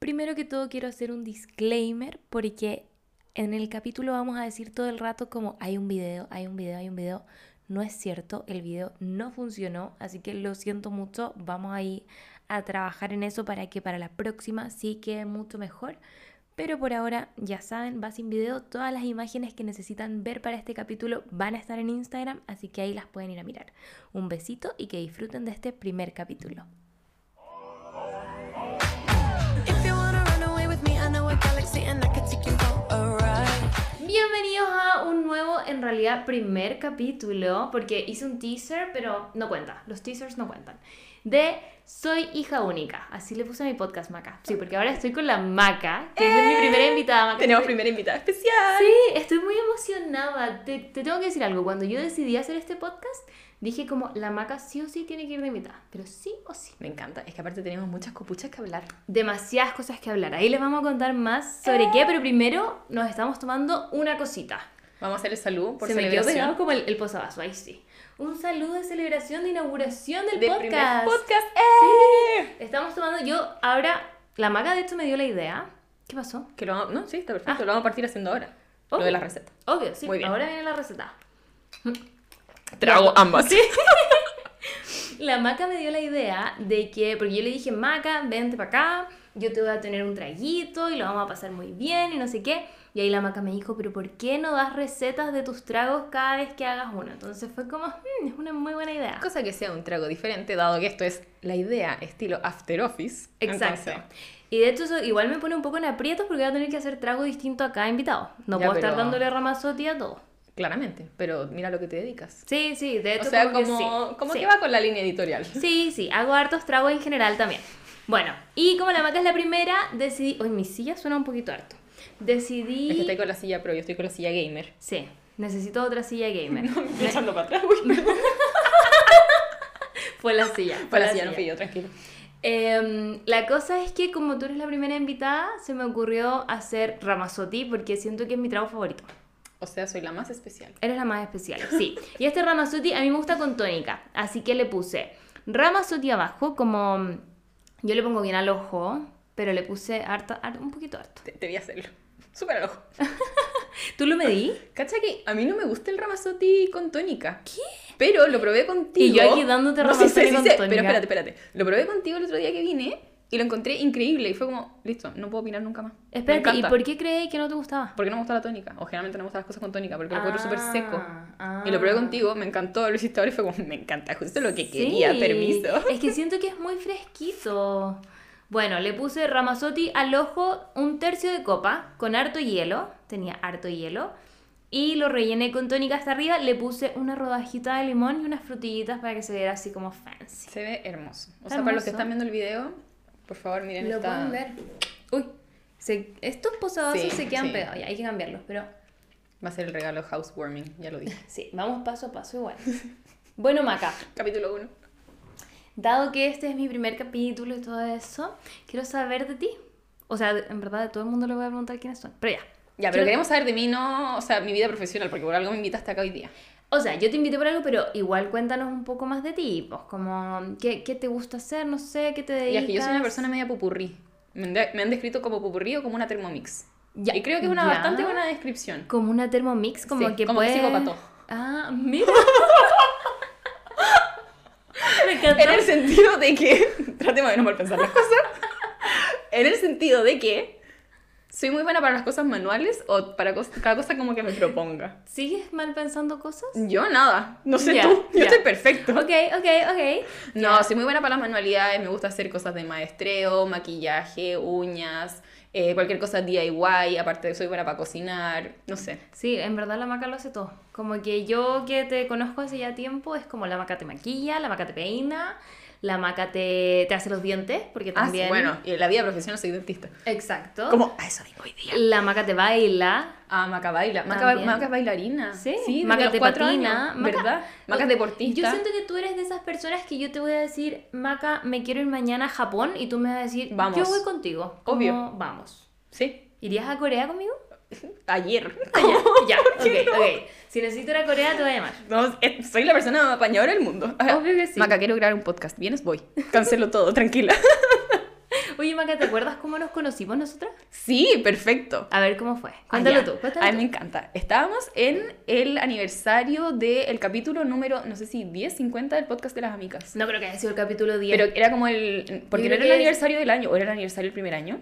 Primero que todo quiero hacer un disclaimer porque en el capítulo vamos a decir todo el rato como hay un video, hay un video, hay un video. No es cierto, el video no funcionó, así que lo siento mucho. Vamos a ir a trabajar en eso para que para la próxima sí quede mucho mejor. Pero por ahora, ya saben, va sin video. Todas las imágenes que necesitan ver para este capítulo van a estar en Instagram, así que ahí las pueden ir a mirar. Un besito y que disfruten de este primer capítulo. Bienvenidos a un nuevo, en realidad, primer capítulo, porque hice un teaser, pero no cuenta, los teasers no cuentan, de Soy hija única, así le puse a mi podcast Maca. Sí, porque ahora estoy con la Maca, que es mi primera invitada, Maca. Tenemos primera invitada especial. Sí, estoy muy emocionada. Te, te tengo que decir algo, cuando yo decidí hacer este podcast, dije como, la Maca sí o sí tiene que ir de invitada, pero sí o sí. Me encanta, es que aparte tenemos muchas copuchas que hablar. Demasiadas cosas que hablar. Ahí les vamos a contar más sobre qué, pero primero nos estamos tomando una cosita. Vamos a hacer el salud por Se me quedó celebración. pegado como el, el posavasos, ahí sí. Un saludo de celebración de inauguración del de podcast. podcast. ¡Eh! Estamos tomando, yo ahora, la maga de hecho me dio la idea. ¿Qué pasó? Que lo vamos- no, sí, está perfecto, Ah. lo vamos a partir haciendo ahora. Oh. Lo de la receta. Obvio, sí. Muy bien. Ahora viene la receta. Trago ambas. Sí. La Maca me dio la idea de que, porque yo le dije, Maca, vente para acá, yo te voy a tener un traguito y lo vamos a pasar muy bien y no sé qué. Y ahí la Maca me dijo, pero ¿por qué no das recetas de tus tragos cada vez que hagas uno? Entonces fue como, "Mm, es una muy buena idea. Cosa que sea un trago diferente, dado que esto es la idea estilo after office. Exacto. Entonces, Y de hecho eso igual me pone un poco en aprietos porque voy a tener que hacer trago distinto a cada invitado. No Ya, puedo estar pero- dándole ramazotti a todo. Claramente, pero mira lo que te dedicas. Sí, sí, de hecho O sea, como, como, que sí. como Sí. que va con la línea editorial. Sí, sí, hago hartos tragos en general también. Bueno, y como la maca es la primera, decidí... Uy, mi silla suena un poquito harto. Decidí... Es que estoy con la silla pro, yo estoy con la silla gamer. Sí, necesito otra silla gamer. Estoy echando para atrás, uy. Fue la silla. Fue Para la silla no fui yo, tranquilo. Em, la cosa es que como tú eres la primera invitada, se me ocurrió hacer ramazotti porque siento que es mi trago favorito. O sea, soy la más especial. Eres la más especial, sí. Y este ramazotti a mí me gusta con tónica, así que le puse ramazotti abajo, como yo le pongo bien al ojo, pero le puse harta, har- un poquito harto. Te, te voy a hacerlo. Súper al ojo. ¿Tú lo medí? Cacha que a mí no me gusta el ramazotti con tónica. ¿Qué? Pero lo probé contigo. Y yo aquí dándote No, sí, Ramazotti sí, con tónica. Pero espérate, espérate. Lo probé contigo el otro día que vine y lo encontré increíble. Y fue como, listo, no puedo opinar nunca más. Espérate, ¿y por qué creí que no te gustaba? Porque no me gusta la tónica. O generalmente no me gustan las cosas con tónica porque lo encuentro súper seco. ah. Y lo probé contigo, me encantó, lo hiciste ahora y fue como, me encanta, justo lo que Sí, quería, permiso. Es que siento que es muy fresquito. Bueno, le puse ramazotti al ojo un tercio de copa con harto hielo. Tenía harto hielo. Y lo rellené con tónica hasta arriba. Le puse una rodajita de limón y unas frutillitas para que se viera así como fancy. Se ve hermoso. O Está sea, para los que hermoso. están viendo el video, por favor miren Lo esta... pueden ver. Uy, se- estos posavasos Sí, se quedan sí. pegados. Ya, hay que cambiarlos, pero Va a ser el regalo housewarming, ya lo dije. sí, vamos paso a paso igual. Bueno, Maca, Capítulo 1. Dado que este es mi primer capítulo y todo eso, quiero saber de ti. O sea, en verdad, de todo el mundo le voy a preguntar quiénes son. Pero ya. Ya, pero Quiero- queremos saber de mí, no, o sea, mi vida profesional, porque por algo me invitaste acá hoy día. O sea, yo te invité por algo, pero igual cuéntanos un poco más de ti. Pues, como, ¿qué, qué te gusta hacer? No sé, ¿qué te dedicas? Y es que yo soy una persona media pupurrí. Me me han descrito como pupurrí o como una thermomix. Ya, Y creo que es una ya. bastante buena descripción. Como una Thermomix, como Sí, que como puede... psicópata. Ah, mira. Me encantó. En el sentido de que. Tratemos de no mal pensar las cosas. En el sentido de que. Soy muy buena para las cosas manuales o para cos- cada cosa como que me proponga. ¿Sigues mal pensando cosas? Yo nada. No sé Ya, tú. Yo ya. estoy perfecto. Ok, ok, ok. No, Ya. soy muy buena para las manualidades, me gusta hacer cosas de maestreo, maquillaje, uñas, eh, cualquier cosa DIY, aparte de soy buena para cocinar, no sé. Sí, en verdad la maca lo hace todo. Como que yo que te conozco hace ya tiempo, es como la maca te maquilla, la maca te peina, la maca te, te hace los dientes, porque Ah, sí, también... bueno, y en la vida profesional soy dentista. Exacto. Como, a eso vengo hoy día. La maca te baila. Ah, Maca baila, Maca. Maca es bailarina. Sí, sí Maca te patina. años, Maca- ¿verdad? Maca es deportista. Yo siento que tú eres de esas personas que yo te voy a decir, Maca, me quiero ir mañana a Japón, y tú me vas a decir, Vamos. yo voy contigo. Como, Obvio. Vamos. Sí, ¿Irías a Corea conmigo? Ayer. Ah, ya, ya, ok, ok. Si necesito ir a Corea, te voy a llamar. No, eh, soy la persona apañadora del mundo. Obvio que sí. Maca, quiero grabar un podcast. ¿Vienes? Voy. Cancelo todo, tranquila. Oye, Maca, ¿te acuerdas cómo nos conocimos nosotras? Sí, perfecto. A ver, ¿cómo fue? Ah, Cuéntalo ya. tú, cuéntalo A mí tú. me encanta. Estábamos en el aniversario del capítulo número, no sé si 10, 50 del podcast de las amigas. No creo que haya sido el capítulo 10. Pero era como el... Porque no era el es- aniversario del año, o era el aniversario del primer año.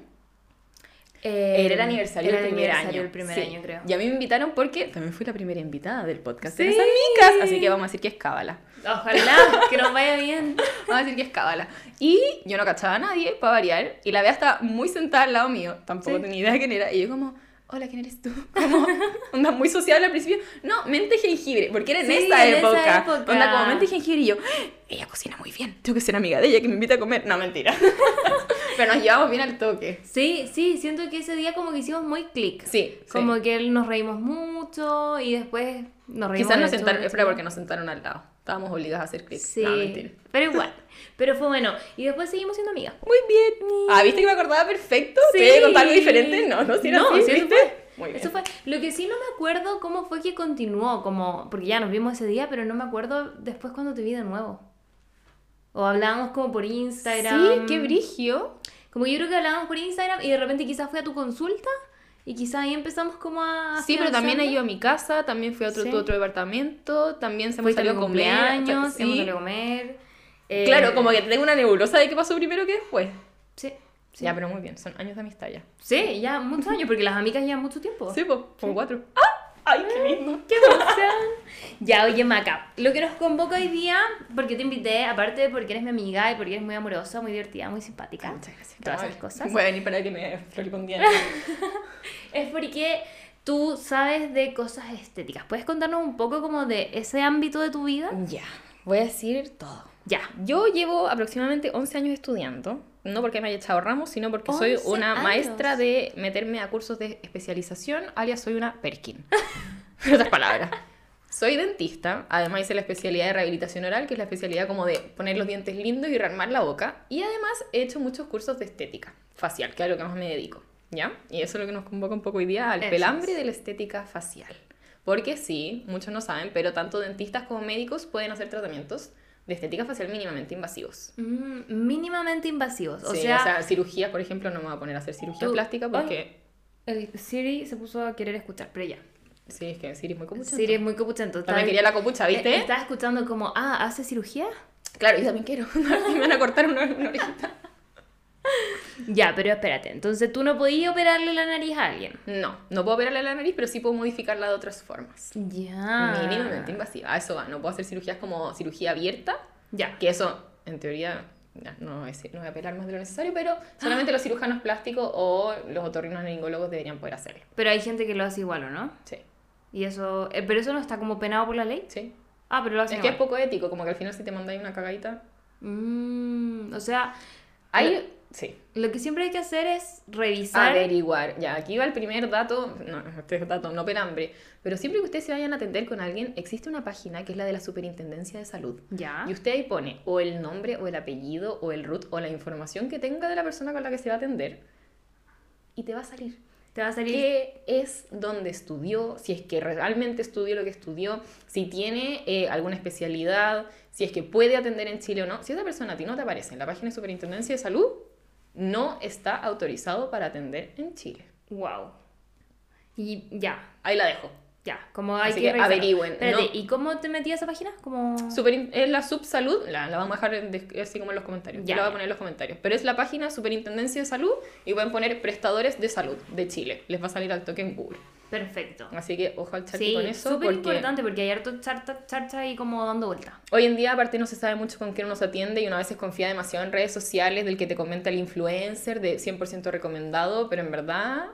Eh, Era el aniversario del el primer aniversario año. del primer Sí. año, creo. Y a mí me invitaron porque también fui la primera invitada del podcast de Sí. las amigas. Así que vamos a decir que es cábala. Ojalá que nos vaya bien. Vamos a decir que es cábala. Y yo no cachaba a nadie, para variar. Y la vea estaba muy sentada al lado mío. Tampoco Sí. tenía idea de quién era. Y yo como, hola, ¿quién eres tú? Como, onda muy sociable al principio. No, mente jengibre. Porque era en Sí, esa en esa época. Onda como mente jengibre. Y yo, "Ah, ella cocina muy bien. Tengo que ser amiga de ella que me invita a comer. No, mentira. Pero nos llevamos bien al toque. Sí, sí, siento que ese día como que hicimos muy click. Sí, Como sí. que nos reímos mucho y después nos reímos. Quizás nos sentaron, espera, porque nos sentaron al lado. Estábamos obligadas a hacer clic. Sí, No, mentira. pero igual. Pero fue bueno. Y después seguimos siendo amigas. Muy bien. Ah, ¿viste que me acordaba perfecto? Sí. ¿Te contar algo diferente? No, no, si era No, así, sí, eso ¿viste? fue. Muy bien. Eso fue. Lo que sí no me acuerdo cómo fue que continuó, como, porque ya nos vimos ese día, pero no me acuerdo después cuando te vi de nuevo. O hablábamos como por Instagram. Sí, qué brigio. Como yo creo que hablábamos por Instagram y de repente quizás fui a tu consulta y quizás ahí empezamos como a... Sí, pero también he ido a mi casa, también fui a otro, Sí. otro departamento, también se a comer. cumpleaños, sí. hemos salido a comer. eh, Claro, como que tengo una nebulosa de qué pasó primero que después. Sí, sí. Ya, pero muy bien, son años de amistad ya. Sí, ya muchos años, porque las amigas llevan mucho tiempo. Sí, pues, como cuatro. ¡Ah! ¡Ay, qué lindo! ¡Qué emoción! ya, oye, Maca, lo que nos convoca hoy día, porque te invité, aparte de porque eres mi amiga y porque eres muy amorosa, muy divertida, muy simpática, Muchas gracias. todas esas cosas, Voy a venir para que me floripondien. es porque tú sabes de cosas estéticas. ¿Puedes contarnos un poco como de ese ámbito de tu vida? ya, voy a decir todo. Ya. Yo llevo aproximadamente 11 añros estudiando, no porque me haya echado ramos, sino porque soy 11 una años. maestra de meterme a cursos de especialización, alias soy una Perkin. En otras palabras. Soy dentista, además hice la especialidad de rehabilitación oral, que es la especialidad como de poner los dientes lindos y rearmar la boca. Y además he hecho muchos cursos de estética facial, que es a lo que más me dedico. ¿Ya? Y eso es lo que nos convoca un poco hoy día al Eso pelambre es. de la estética facial. Porque sí, muchos no saben, pero tanto dentistas como médicos pueden hacer tratamientos de estética facial mínimamente invasivos. Mm, mínimamente invasivos. O Sí, sea, cirugía, por ejemplo, no me voy a poner a hacer cirugía Tú- plástica porque... el Siri se puso a querer escuchar, pero ya. Sí, es que Siri es muy copuchento. Siri es muy copuchento. También quería la copucha, ¿viste? eh, Estaba escuchando como, ah, ¿hace cirugía? Claro, yo también quiero. me van a cortar una, una orejita. Ya, pero espérate. Entonces tú no podías operarle la nariz a alguien. No, no puedo operarle la nariz, pero sí puedo modificarla de otras formas. Ya. Mínimamente invasiva. Eso va. No puedo hacer cirugías como cirugía abierta, Ya. que eso, en teoría, no, es, no voy a apelar más de lo necesario, pero solamente los cirujanos plásticos o los otorrinolaringólogos deberían poder hacerlo. Pero hay gente que lo hace igual, ¿o no? Sí, Y eso... eh, pero eso no está como penado por la ley. sí. Ah, pero lo hacen Es que es poco ético, como que al final si te mandáis una cagadita... Mm, o sea, Hay... Sí. lo que siempre hay que hacer es revisar... Averiguar. Ya, aquí va el primer dato, no, este es dato no pelambre, pero siempre que ustedes se vayan a atender con alguien, existe una página que es la de la Superintendencia de Salud. Ya. Y usted ahí pone o el nombre o el apellido o el root o la información que tenga de la persona con la que se va a atender y te va a salir. Te va a salir... ¿Qué es donde estudió? Si es que realmente estudió lo que estudió, si tiene eh, alguna especialidad, si es que puede atender en Chile o no. Si esa persona a ti no te aparece en la página de Superintendencia de Salud, no está autorizado para atender en Chile. Wow. Y ya. Ahí la dejo. Ya, como hay Así que, que averigüen, Espérate, no. ¿y cómo te metí a esa página? Como... Superin- es la subsalud, la, la vamos a dejar así como en los comentarios. Ya, la voy a poner en los comentarios. Pero es la página Superintendencia de Salud y pueden poner prestadores de salud de Chile. Les va a salir al toque en Google. Perfecto. Así que ojo al chat Sí, con eso. súper porque importante porque hay harto charcha, charcha ahí como dando vuelta. Hoy en día, aparte, no se sabe mucho con quién uno se atiende y uno a veces confía demasiado en redes sociales del que te comenta el influencer de 100% recomendado, pero en verdad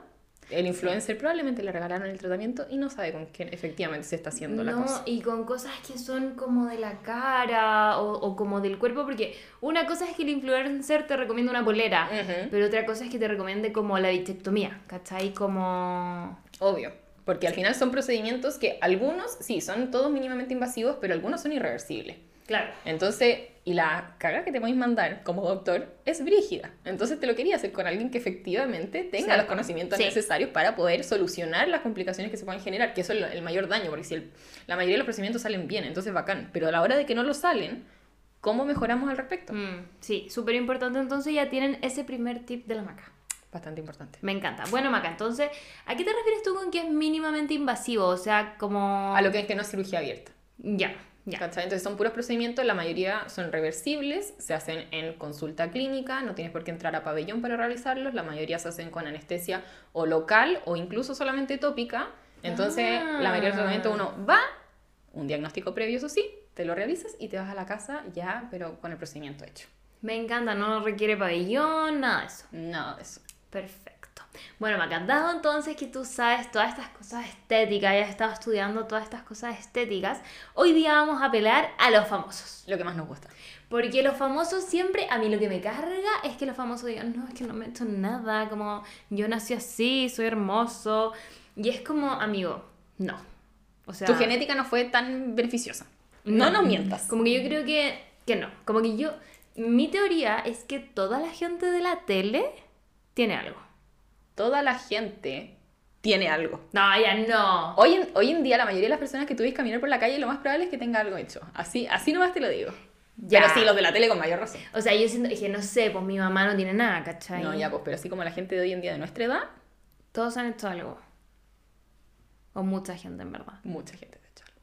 el influencer probablemente le regalaron el tratamiento y no sabe con quién efectivamente se está haciendo la No, cosa. y con cosas que son como de la cara o, o como del cuerpo, porque una cosa es que el influencer te recomienda una polera, pero otra cosa es que te recomiende como la bichectomía, ¿cachai? Como... Obvio. Porque al final son procedimientos que algunos, sí, son todos mínimamente invasivos, pero algunos son irreversibles. Claro. Entonces, y la caga que te podéis mandar como doctor es brígida. Entonces te lo quería hacer con alguien que efectivamente tenga Sí. los conocimientos Sí. necesarios para poder solucionar las complicaciones que se puedan generar, que eso es el mayor daño, porque si el- la mayoría de los procedimientos salen bien, entonces bacán. Pero a la hora de que no lo salen, cómo mejoramos al respecto. Mm, sí, súper importante. Entonces ya tienen ese primer tip de la maca. Bastante importante. Me encanta. Bueno, Maca, entonces, ¿a qué te refieres tú con que es mínimamente invasivo? O sea, como... A lo que es que no es cirugía abierta. Ya, ya. ¿cachai? Entonces son puros procedimientos, la mayoría son reversibles, se hacen en consulta clínica, no tienes por qué entrar a pabellón para realizarlos, la mayoría se hacen con anestesia o local o incluso solamente tópica. Entonces, Ah. la mayoría del tratamiento uno va, un diagnóstico previo, eso sí, te lo realizas y te vas a la casa ya, pero con el procedimiento hecho. Me encanta, no requiere pabellón, nada de eso. Nada de eso. Perfecto. Bueno, Maca, dado entonces que tú sabes todas estas cosas estéticas y has estado estudiando todas estas cosas estéticas, hoy día vamos a apelar a los famosos. Lo que más nos gusta. Porque los famosos siempre, a mí lo que me carga es que los famosos digan, no, es que no me he hecho nada, como yo nací así, soy hermoso. Y es como, amigo, no. O sea, Tu genética no fue tan beneficiosa. No, nos mientas. Como que yo creo que, que no. Como que yo, mi teoría es que toda la gente de la tele tiene algo. Toda la gente tiene algo. No, ya no. Hoy en, hoy en día la mayoría de las personas que tú ves caminar por la calle lo más probable es que tenga algo hecho. Así, así nomás te lo digo. Ya. Pero sí, los de la tele con mayor razón. O sea, yo siento que no sé, pues mi mamá no tiene nada, ¿cachai? No, ya pues, pero así como la gente de hoy en día de nuestra edad, Todos han hecho algo. O mucha gente, en verdad. mucha gente ha hecho algo.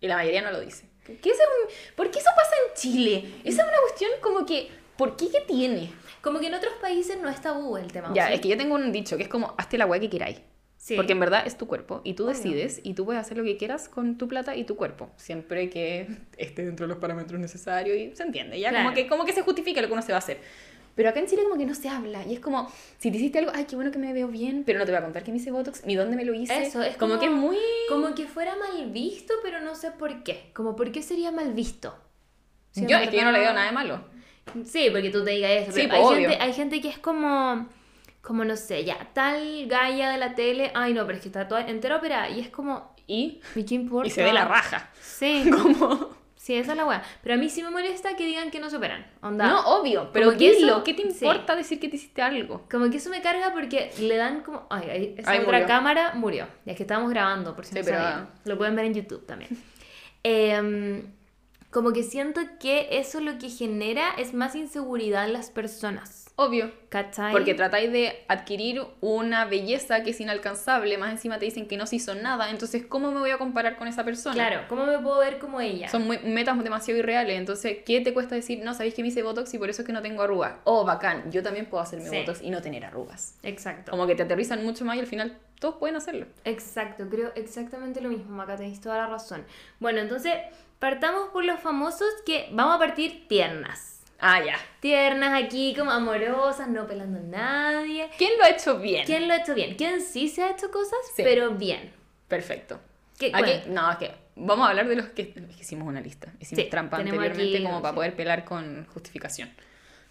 Y la mayoría no lo dice. ¿Qué es un- ¿Por qué eso pasa en Chile? Esa es una cuestión como que, ¿por qué qué tiene? Como que en otros países no es tabú el tema. ¿o Ya, sí? es que yo tengo un dicho que es como, hazte la weá que queráis. Sí. Porque en verdad es tu cuerpo y tú Obvio. decides y tú puedes hacer lo que quieras con tu plata y tu cuerpo, siempre que esté dentro de los parámetros necesarios y se entiende, ya Claro. como, que, como que se justifica lo que uno se va a hacer. Pero acá en Chile como que no se habla y es como, si te hiciste algo, ay, qué bueno que me veo bien, pero no te voy a contar que me hice Botox ni dónde me lo hice. Eso, es como, como, que muy... Como que fuera mal visto, pero no sé por qué. Como, ¿por qué sería mal visto? Si yo, es que yo no le veo nada de malo. Sí, porque tú te digas eso. Sí, pero hay, gente, hay gente que es como, como no sé, ya, tal galla de la tele, ay no, pero es que está toda entera operada. Y es como, Y, ¿y qué importa? y se ve la raja. Sí, Como... sí, esa es la weá. Pero a mí sí me molesta que digan que no se operan. Onda. No, obvio, pero Como que dilo, eso- ¿qué te sí. importa decir que te hiciste algo? Como que eso me carga porque le dan como. Ay, esa Ay, otra murió. cámara murió. Ya es que estábamos grabando, por si Sí, no pero-. Lo pueden ver en YouTube también. Em, como que siento que eso lo que genera es más inseguridad en las personas. Obvio. ¿Cachai? Porque tratáis de adquirir una belleza que es inalcanzable, más encima te dicen que no se hizo nada, entonces ¿cómo me voy a comparar con esa persona? Claro, ¿cómo me puedo ver como ella? Son muy, metas demasiado irreales, entonces ¿qué te cuesta decir, no, sabéis que me hice Botox y por eso es que no tengo arrugas? Oh, bacán, yo también puedo hacerme Sí. Botox y no tener arrugas. Exacto. Como que te aterrizan mucho más y al final todos pueden hacerlo. Exacto, creo exactamente lo mismo, Maca, tenéis toda la razón. Bueno, entonces, partamos por los famosos que vamos a partir tiernas. Ah, ya. Tiernas aquí, como amorosas, no pelando a nadie. ¿Quién lo ha hecho bien? ¿Quién lo ha hecho bien? ¿Quién sí se ha hecho cosas? Sí. Pero bien. Perfecto. ¿Qué, Aquí, no, es que vamos a hablar de los que que hicimos una lista. Hicimos Sí, trampa anteriormente aquí, como para sí. poder pelar con justificación.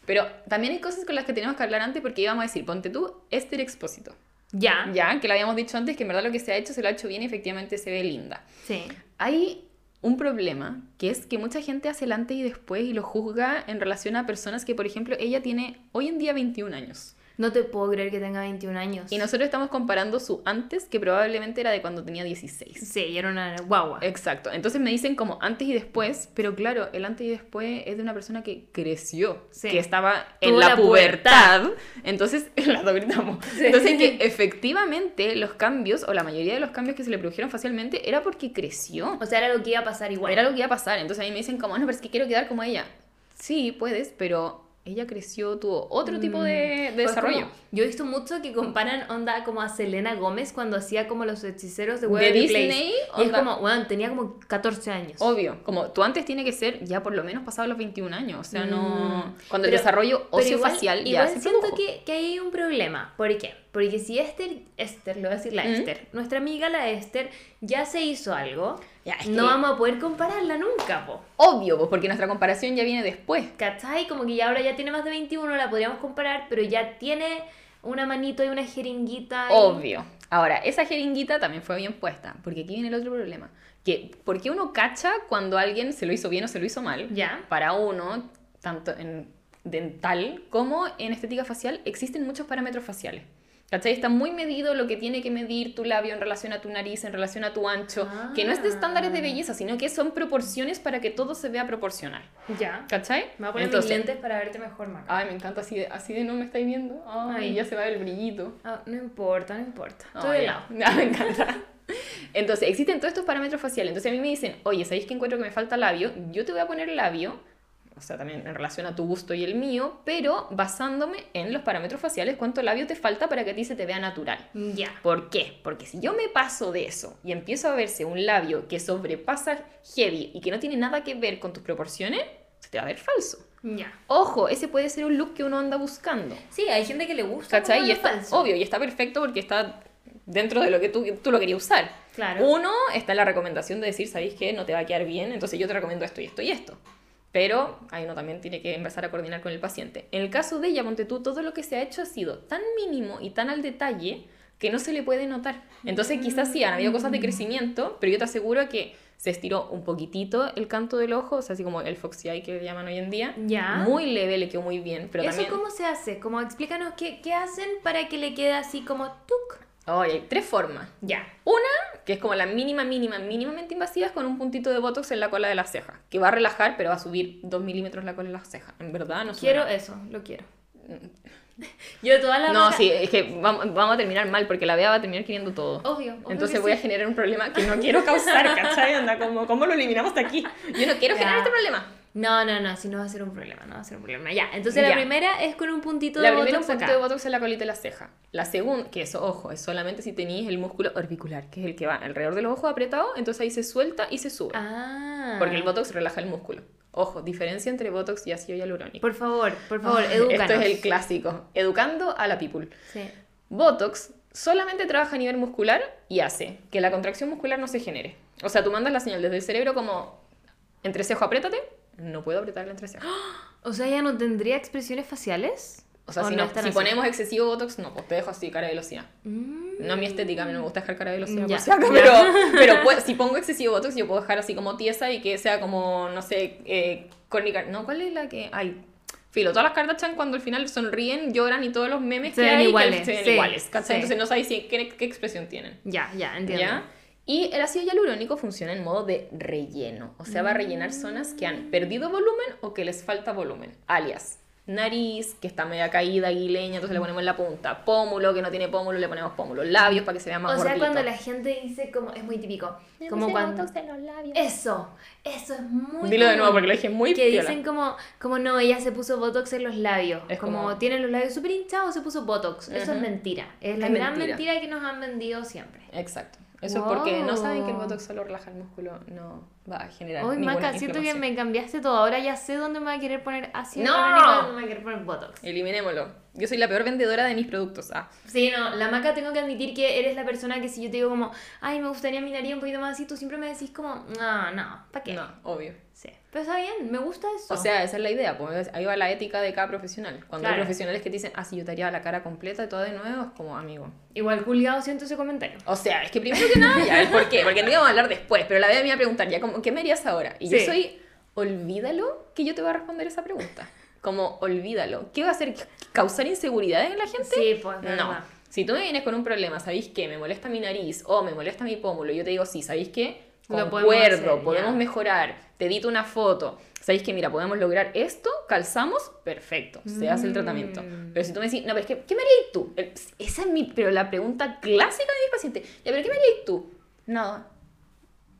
Pero también hay cosas con las que tenemos que hablar antes porque íbamos a decir, ponte tú, Esther Expósito. Ya. Ya, que lo habíamos dicho antes, que en verdad lo que se ha hecho se lo ha hecho bien y efectivamente se ve linda. Sí. Hay un problema que es que mucha gente hace el antes y después y lo juzga en relación a personas que, por ejemplo, ella tiene hoy en día 21 años. No te puedo creer que tenga 21 años. Y nosotros estamos comparando su antes, que probablemente era de cuando tenía 16. Sí, era una guagua. Exacto. Entonces me dicen como antes y después, pero claro, el antes y después es de una persona que creció, Sí. que estaba en la, la pubertad. Entonces, dos gritamos. Sí. Entonces que efectivamente los cambios, o la mayoría de los cambios que se le produjeron facialmente, era porque creció. O sea, era lo que iba a pasar igual. Era lo que iba a pasar. Entonces a mí me dicen como, no, pero es que quiero quedar como ella. Sí, puedes, pero ella creció, tuvo otro tipo de, de Pues desarrollo. como- yo he visto mucho que comparan onda como a Selena Gómez cuando hacía como los hechiceros de De Waverly Disney, Place. Y es como, bueno, tenía como 14 años. Obvio, como tú antes tiene que ser ya por lo menos pasado los 21 años, o sea, no... Mm. Cuando el Pero- desarrollo Pero ociofacial igual, ya igual se siento que, que hay un problema. ¿Por qué? Porque si Esther, Esther, le voy a decir la ¿Mm? Esther, nuestra amiga la Esther ya se hizo algo, Ya, es no vamos a poder compararla nunca, po. Obvio, pues porque nuestra comparación ya viene después. ¿Cachai? Como que ya ahora ya tiene más de 21, la podríamos comparar, pero ya tiene una manito y una jeringuita. y- Obvio. Ahora, esa jeringuita también fue bien puesta, porque aquí viene el otro problema. Que, ¿Por qué uno cacha cuando alguien se lo hizo bien o se lo hizo mal? Ya. Para uno, tanto en dental como en estética facial, existen muchos parámetros faciales. ¿Cachai? Está muy medido lo que tiene que medir tu labio en relación a tu nariz, en relación a tu ancho, que no es de estándares de belleza, sino que son proporciones para que todo se vea proporcional. Ya. ¿Cachai? Me voy a poner Entonces- mis lentes para verte mejor, Maca. Ay, me encanta, así de, así de no me estáis viendo. Ay, Ay. ya se va el brillito. Ah, no importa, no importa. Ay, de lado. Me encanta. Entonces, existen todos estos parámetros faciales. Entonces, a mí me dicen, oye, ¿sabéis que encuentro que me falta labio? Yo te voy a poner labio, o sea, también en relación a tu gusto y el mío, pero basándome en los parámetros faciales, cuánto labio te falta para que a ti se te vea natural. Ya. ¿Por qué? Porque si yo me paso de eso y empiezo a verse un labio que sobrepasa heavy y que no tiene nada que ver con tus proporciones, se te va a ver falso. Ya. Ojo, ese puede ser un look que uno anda buscando. Sí, hay gente que le gusta. ¿Cachai? Y está, falso. obvio, y está perfecto porque está dentro de lo que tú, tú lo querías usar. Claro. Uno, está la recomendación de decir, ¿sabéis qué? No te va a quedar bien, entonces yo te recomiendo esto y esto y esto. Pero ahí uno también tiene que empezar a coordinar con el paciente. En el caso de ella, ponte tú, todo lo que se ha hecho ha sido tan mínimo y tan al detalle que no se le puede notar. Entonces quizás sí han habido cosas de crecimiento, pero yo te aseguro que se estiró un poquitito el canto del ojo, o sea, así como el foxy eye que le llaman hoy en día. Ya. Muy leve, le quedó muy bien, pero ¿Eso también... cómo se hace? Como explícanos qué, qué hacen para que le quede así como tuk. Oye, hay tres formas. Ya. Una, que es como la mínima, mínima, mínimamente invasiva, es con un puntito de botox en la cola de la ceja, que va a relajar, pero va a subir 2 milímetros la cola de la ceja. En verdad, no Quiero suena. eso, lo quiero. Yo toda la No, sí, es que vamos, vamos a terminar mal, porque la Bea va a terminar queriendo todo. Obvio. obvio Entonces voy a generar un problema que no quiero causar, ¿cachai? Anda, como, ¿cómo lo eliminamos de aquí? Yo no quiero Ya. generar este problema. No, no, no, si no va a ser un problema, no va a ser un problema. Ya, entonces la primera es con un puntito La de primera un botox poquito acá. de botox en la colita de la ceja. La segunda, que eso, ojo, es solamente si tenéis el músculo orbicular, que es el que va alrededor de los ojos apretado, entonces ahí se suelta y se sube. Ah. Porque el botox relaja el músculo. Ojo, diferencia entre botox y ácido hialurónico. Por favor, por favor, edúcanos. Esto es el clásico. Educando a la people. Sí. Botox solamente trabaja a nivel muscular y hace que la contracción muscular no se genere. O sea, tú mandas la señal desde el cerebro como entrecejo, apriétate. No puedo apretar el entrecejo. O sea, ya no tendría expresiones faciales. O sea, si, no, si ponemos excesivo Botox, no, pues te dejo así, cara de velocidad. Mm. No mi estética, a mí no me gusta dejar cara de velocidad, Ya, por si pero, pero pues, si pongo excesivo Botox, yo puedo dejar así como tiesa y que sea como, no sé, eh, No, ¿cuál es la que...? Ay, filo, todas las Kardashian cuando al final sonríen, lloran y todos los memes Se que ven hay que iguales, se ven sí, iguales, sí. Entonces no sabéis si- qué, qué expresión tienen. Ya, ya, entiendo. ¿Ya? Y el ácido hialurónico funciona en modo de relleno, o sea, va a rellenar zonas que han perdido volumen o que les falta volumen, alias nariz, que está media caída, aguileña, entonces le ponemos en la punta, pómulo, que no tiene pómulo, le ponemos pómulo, labios para que se vea más O sea, gordito. cuando la gente dice como, es muy típico, como cuando... Eso, eso es muy Dilo de nuevo porque lo dije muy Que piola. dicen como, como no, ella se puso Botox en los labios. Es como, como- tiene los labios súper hinchados, se puso Botox. Eso es Ujú. mentira. Es la Es gran mentira. mentira que nos han vendido siempre. Exacto. Eso es porque no saben que el Wow. botox solo relaja el músculo, no va a generar Hoy, ninguna Maca, siento que me cambiaste todo. Ahora ya sé dónde me va a querer poner ácido ¡No! dónde me va a querer poner Botox. Eliminémoslo. Yo soy la peor vendedora de mis productos. Ah. Sí, no, la Maca tengo que admitir que eres la persona que si yo te digo como, ay, me gustaría mi nariz un poquito más así, tú siempre me decís como, no, no, ¿para qué? No, obvio. Sí. Pero está bien, me gusta eso. O sea, esa es la idea, pues ahí va la ética de cada profesional. Cuando hay profesionales que te dicen, ah, si yo te haría la cara completa y todo de nuevo, es como amigo. Igual culiado siento ese comentario. O sea, es que primero que nada, ya, por qué, porque no íbamos a hablar después, pero la vida me iba a preguntar, ya, como, ¿qué me harías ahora? Y Sí. yo soy, olvídalo que yo te voy a responder esa pregunta. Como, olvídalo. ¿Qué va a hacer? ¿Causar inseguridades en la gente? Sí, pues, No. verdad. Si tú me vienes con un problema, ¿sabéis qué? Me molesta mi nariz o me molesta mi pómulo, yo te digo, sí, ¿sabéis qué? Lo podemos Concuerdo, hacer, podemos mejorar, te edito una foto. ¿Sabéis que, mira, podemos lograr esto? Calzamos, perfecto, se hace el tratamiento. Mm. Pero si tú me decís, no, pero es que, ¿qué me harías tú? Esa es mi, pero la pregunta clásica de mis pacientes. Ya, pero ¿qué me harías tú? Nada.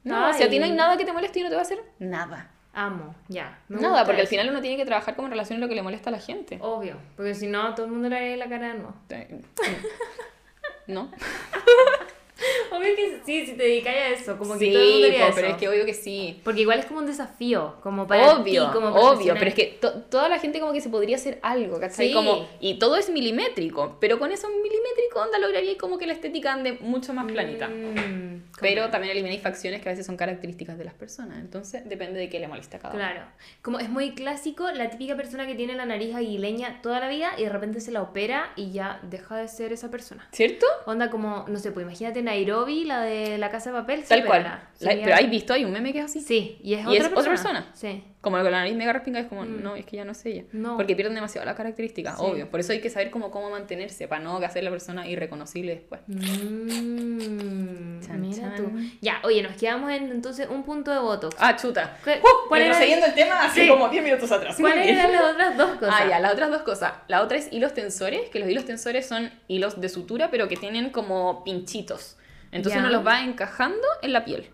No, si a ti no hay Ay. nada que te moleste y no te va a hacer nada. Amo, ya. me Nada, gusta porque al eso. final uno tiene que trabajar como en relación a lo que le molesta a la gente. Obvio, porque si no, todo el mundo le haría la cara de nuevo. ¿No? Obvio que sí, si te dedicas a eso, como que sí, todo el mundo haría po, eso. pero es que obvio que sí. Porque igual es como un desafío, como para obvio, ti como obvio, pero es que to- toda la gente como que se podría hacer algo, ¿cachai? Sí. Como, y todo es milimétrico, pero con eso milimétrico onda lograría como que la estética ande mucho más planita. Mm, Pero también elimináis facciones que a veces son características de las personas, entonces depende de qué le moleste a cada uno. Claro. Como es muy clásico la típica persona que tiene la nariz aguileña toda la vida y de repente se la opera y ya deja de ser esa persona. ¿Cierto? Onda como, no sé, pues imagínate Nairobi, la de la casa de papel. Tal cual. opera. La- Sería- pero ¿hay visto? Hay un meme que es así. Sí, y es, Y otra, es persona. otra persona. Sí. Como con la nariz mega respingada es como, no, es que ya no es ella. Mm. No. Porque pierden demasiado las características, Sí. obvio. Por eso hay que saber cómo, cómo mantenerse, para no hacer la persona irreconocible después. Mm, Chan, mira chan. tú. Ya, oye, nos quedamos en entonces un punto de Botox. Ah, chuta. ¿Qué- Uh, cuál era- retrocediendo el tema hace Sí. como 10 minutos atrás. ¿Cuáles eran las otras dos cosas? Ah, ya, las otras dos cosas. La otra es hilos tensores, que los hilos tensores son hilos de sutura, pero que tienen como pinchitos. Entonces Ya. uno los va encajando en la piel.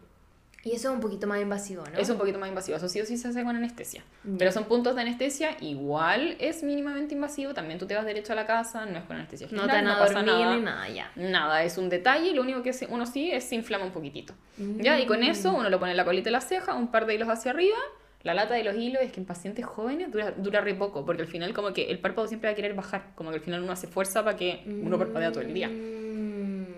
Y eso es un poquito más invasivo, ¿no? Es un poquito más invasivo. Eso sí o sí se hace con anestesia. Pero son puntos de anestesia. Igual es mínimamente invasivo. También tú te vas derecho a la casa. No es con anestesia No te a pasa dormir nada. ni nada, ya. Nada, es un detalle. Lo único que uno sí es se inflama un poquitito. Ya, y con eso uno lo pone en la colita de la ceja, un par de hilos hacia arriba. La lata de los hilos es que en pacientes jóvenes dura, dura re poco, porque al final como que el párpado siempre va a querer bajar, como que al final uno hace fuerza para que uno parpadea todo el día.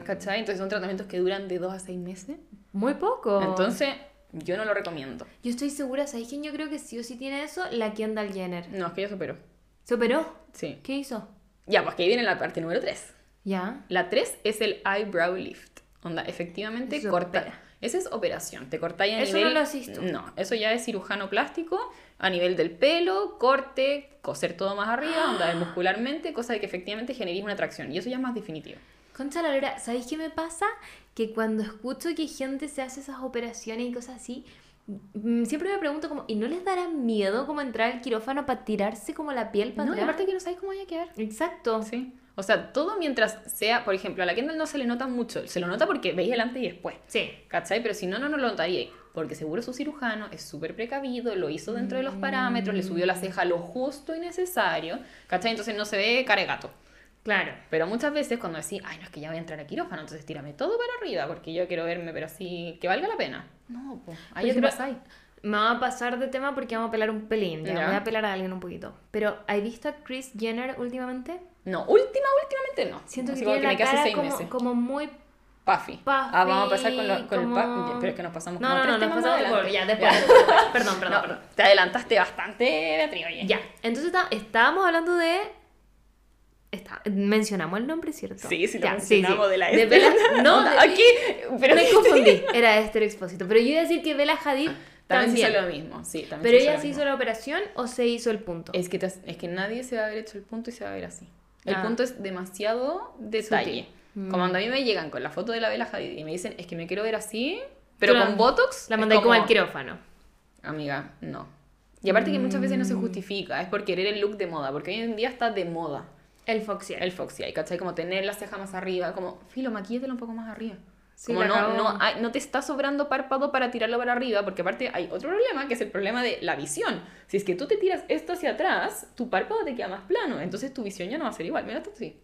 ¿Cachai? Entonces son tratamientos que duran de 2 a 6 meses. Muy poco. Entonces, yo no lo recomiendo. Yo estoy segura, ¿sabes quién yo creo que sí o sí tiene eso? La Kendall Jenner. No, es que ya superó. ¿Se operó? Sí. ¿Qué hizo? Ya, pues que ahí viene la parte número 3. Ya. La 3 es el eyebrow lift. Onda, efectivamente Eso corta. opera. Esa es operación. Te cortáis a Eso nivel. no lo tú. No, eso ya es cirujano plástico a nivel del pelo, corte, coser todo más arriba, onda muscularmente, cosa de que efectivamente generéis una atracción. Y eso ya es más definitivo. Concha la lora, ¿sabéis qué me pasa? Que cuando escucho que gente se hace esas operaciones y cosas así, mm, siempre me pregunto como, ¿y no les dará miedo como entrar al quirófano para tirarse como la piel para No, y atrás? aparte que no sabéis cómo vaya a quedar. Exacto. Sí. O sea, todo mientras sea, por ejemplo, a la Kendall no se le nota mucho. Se lo nota porque veis el antes y después. Sí. ¿Cachai? Pero si no, no, no lo notaría. Porque seguro su cirujano es súper precavido, lo hizo dentro de los parámetros, le subió la ceja lo justo y necesario. ¿Cachai? Entonces no se ve cara de gato. Claro. Pero muchas veces cuando decís, ay, no es que ya voy a entrar a quirófano, entonces tírame todo para arriba porque yo quiero verme, pero así, que valga la pena. No, pues, ahí ejemplo, pasáis. Me va a pasar de tema porque vamos a pelar un pelín. Ya, Ya. Voy a pelar a alguien un poquito. Pero, ¿has visto a Chris Jenner últimamente? No, última, últimamente no. Siento Así que tiene la hace cara como, meses. como muy Puffy. puffy. Ah, vamos a pasar con, lo- con el como- puffy. Pero es que nos pasamos No, como no, tres no, nos temas más pasamos por... adelante. Ya, después. Ya. después. Perdón, perdón, No, perdón. te adelantaste bastante, Beatriz, oye. Ya, entonces está- estábamos hablando de... Está, mencionamos el nombre, ¿cierto? Sí, sí, lo Ya, mencionamos de la de Esther. Bella- No, de- aquí, pero me confundí. Era Esther Expósito. Pero yo iba a decir que Bella Hadid También, se también. hizo lo mismo, sí, también Pero se ella se hizo la operación o se hizo el punto. Es que, te- es que nadie se va a haber hecho el punto y se va a ver así. El Ah. punto es demasiado detalle. Sutil. Como Mm. cuando a mí me llegan con la foto de la Bella Hadid y me dicen, es que me quiero ver así, pero Tú la- con Botox. La mandé como al quirófano. Amiga, no. Y aparte que muchas veces no Mm. se justifica, es por querer el look de moda, porque hoy en día está de moda El Foxy. el Foxy Eye, ¿cachai? Como tener la ceja más arriba, como, filo, maquíllatelo un poco más arriba. Sí, como no, no, hay- no te está sobrando párpado para tirarlo para arriba, porque aparte hay otro problema, que es el problema de la visión. Si es que tú te tiras esto hacia atrás, tu párpado te queda más plano, entonces tu visión ya no va a ser igual. Mira esto así.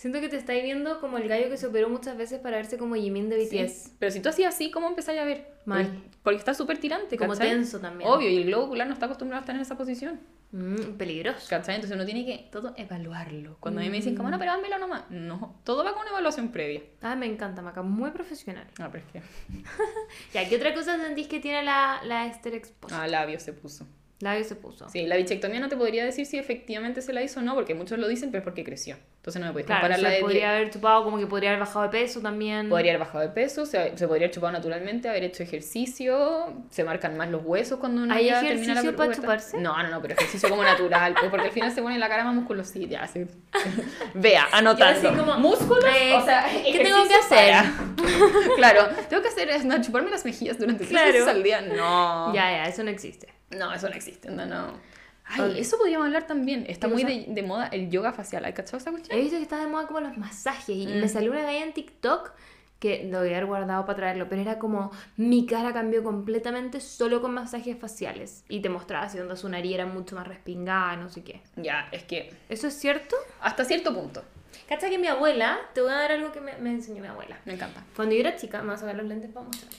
Siento que te estáis viendo como el gallo que se operó muchas veces para verse como Jimin de BTS. Sí. Pero si tú hacías así, ¿cómo empezáis a ver? Mal. Porque, porque está súper tirante, Como ¿cachai? tenso también. Obvio, y el globo ocular no está acostumbrado a estar en esa posición. Mm, peligroso. ¿Cachai? Entonces uno tiene que todo evaluarlo. Cuando a mí me dicen, Mm. como, no, pero házmelo nomás. No, todo va con una evaluación previa. Ah, me encanta, Maca. Muy profesional. Ah, pero es que... Ya, ¿qué otra cosa sentís que tiene la, la Esther Expósito? Ah, labio se puso. Labio se puso. Sí, la bichectomía no te podría decir si efectivamente se la hizo o no, porque muchos lo dicen, pero es porque creció. Entonces no me puedes Claro, comparar la de... podría haber chupado como que podría haber bajado de peso también. Podría haber bajado de peso, se, se podría haber chupado naturalmente, haber hecho ejercicio, se marcan más los huesos cuando uno ¿Hay ya termina la ejercicio para chuparse? No, no, no, pero ejercicio como natural, pues, porque al final se pone la cara más musculosita, ya, sí. Vea, anotando. Así como, Músculos, eh, o sea, ¿qué tengo que ejercicio hacer? claro, tengo que hacer es no, chuparme las mejillas durante tres Claro. veces al día. No. Ya, ya, eso no existe. No, eso no existe, no, no. Ay, eso podríamos hablar también. Está ¿Qué muy de, de moda el yoga facial. ¿Has cachado esa cuestión? He visto que está de moda como los masajes y Mm. me salió una galla en TikTok que lo voy a haber guardado para traerlo, pero era como mi cara cambió completamente solo con masajes faciales y te mostraba así donde su nariz era mucho más respingada, no sé qué. Ya, es que ¿Eso es cierto? hasta cierto punto. Cacha que mi abuela, te voy a dar algo que me, me enseñó mi abuela. Me encanta. Cuando yo era chica, me vas a sacar los lentes para mostrar.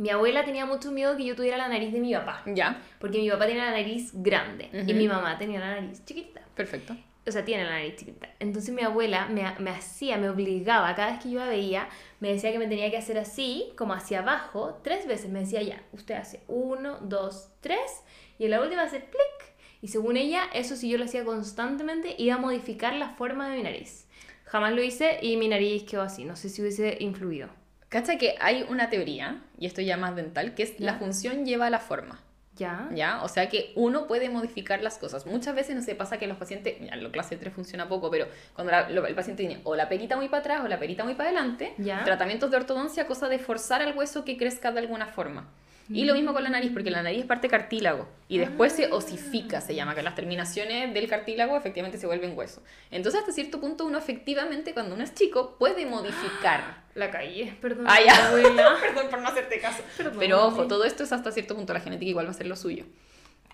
Mi abuela tenía mucho miedo que yo tuviera la nariz de mi papá, Ya, porque mi papá tenía la nariz grande y mi mamá tenía la nariz chiquitita. perfecto. o sea, tiene la nariz chiquita. Entonces mi abuela me, me hacía, me obligaba, cada vez que yo la veía, me decía que me tenía que hacer así, como hacia abajo, tres veces. Me decía, ya, usted hace uno, dos, tres, y en la última hace plic. Y según ella, eso si yo lo hacía constantemente, iba a modificar la forma de mi nariz. Jamás lo hice y mi nariz quedó así. No sé si hubiese influido. Cacha que hay una teoría, y esto ya más dental, que es la función lleva a la forma. Ya. ¿Ya? O sea que uno puede modificar las cosas. Muchas veces no se pasa que los pacientes, ya, en la clase 3 funciona poco, pero cuando la- lo- el paciente tiene o la perita muy para atrás o la perita muy para adelante, Ya. tratamientos de ortodoncia, cosa de forzar al hueso que crezca de alguna forma. Y lo mismo con la nariz, porque la nariz es parte cartílago y después se osifica, se llama, que las terminaciones del cartílago efectivamente se vuelven hueso. Entonces, hasta cierto punto, uno efectivamente, cuando uno es chico, puede modificar. La calle, perdón. Ah, ya. abuela. Perdón por no hacerte caso. Perdón, Pero ojo, todo esto es hasta cierto punto. La genética igual va a ser lo suyo.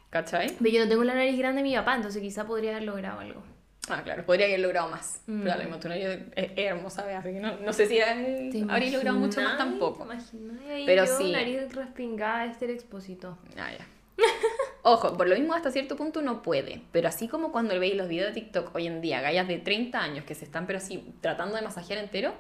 ¿Cachai? Pero yo no tengo la nariz grande de mi papá, entonces quizá podría haber logrado algo. Ah, claro, podría haber logrado más. Mm. Pero la misma es, hermosa, ¿ve? así que no, no sé si hay- ¿Te habría logrado mucho más tampoco. Ahí Pero yo, sí. nariz respingada, este expósito. Ah, ya. Ojo, por lo mismo hasta cierto punto uno puede, pero así como cuando veis los videos de TikTok hoy en día, gallas de 30 años que se están pero así tratando de masajear entero,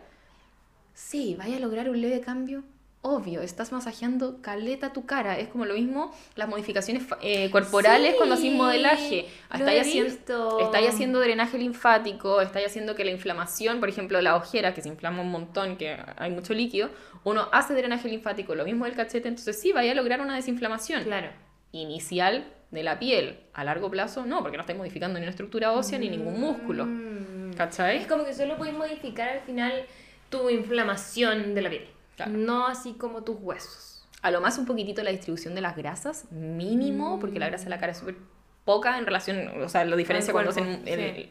sí, vaya a lograr un leve cambio. Obvio, estás masajeando caleta tu cara. Es como lo mismo las modificaciones eh, corporales Sí, cuando haces modelaje. Estáis haciendo, estáis haciendo drenaje linfático, estáis haciendo que la inflamación, por ejemplo, la ojera, que se inflama un montón, que hay mucho líquido, uno hace drenaje linfático, lo mismo del cachete, entonces sí, vaya a lograr una desinflamación Claro. inicial de la piel. A largo plazo, no, porque no estáis modificando ni una estructura ósea ni ningún músculo. Mm. ¿Cachai? Es como que solo puedes modificar al final tu inflamación de la piel. Claro. No así como tus huesos. A lo más un poquitito la distribución de las grasas, mínimo, porque la grasa de la cara es súper poca en relación, o sea, lo diferencia cuando hacen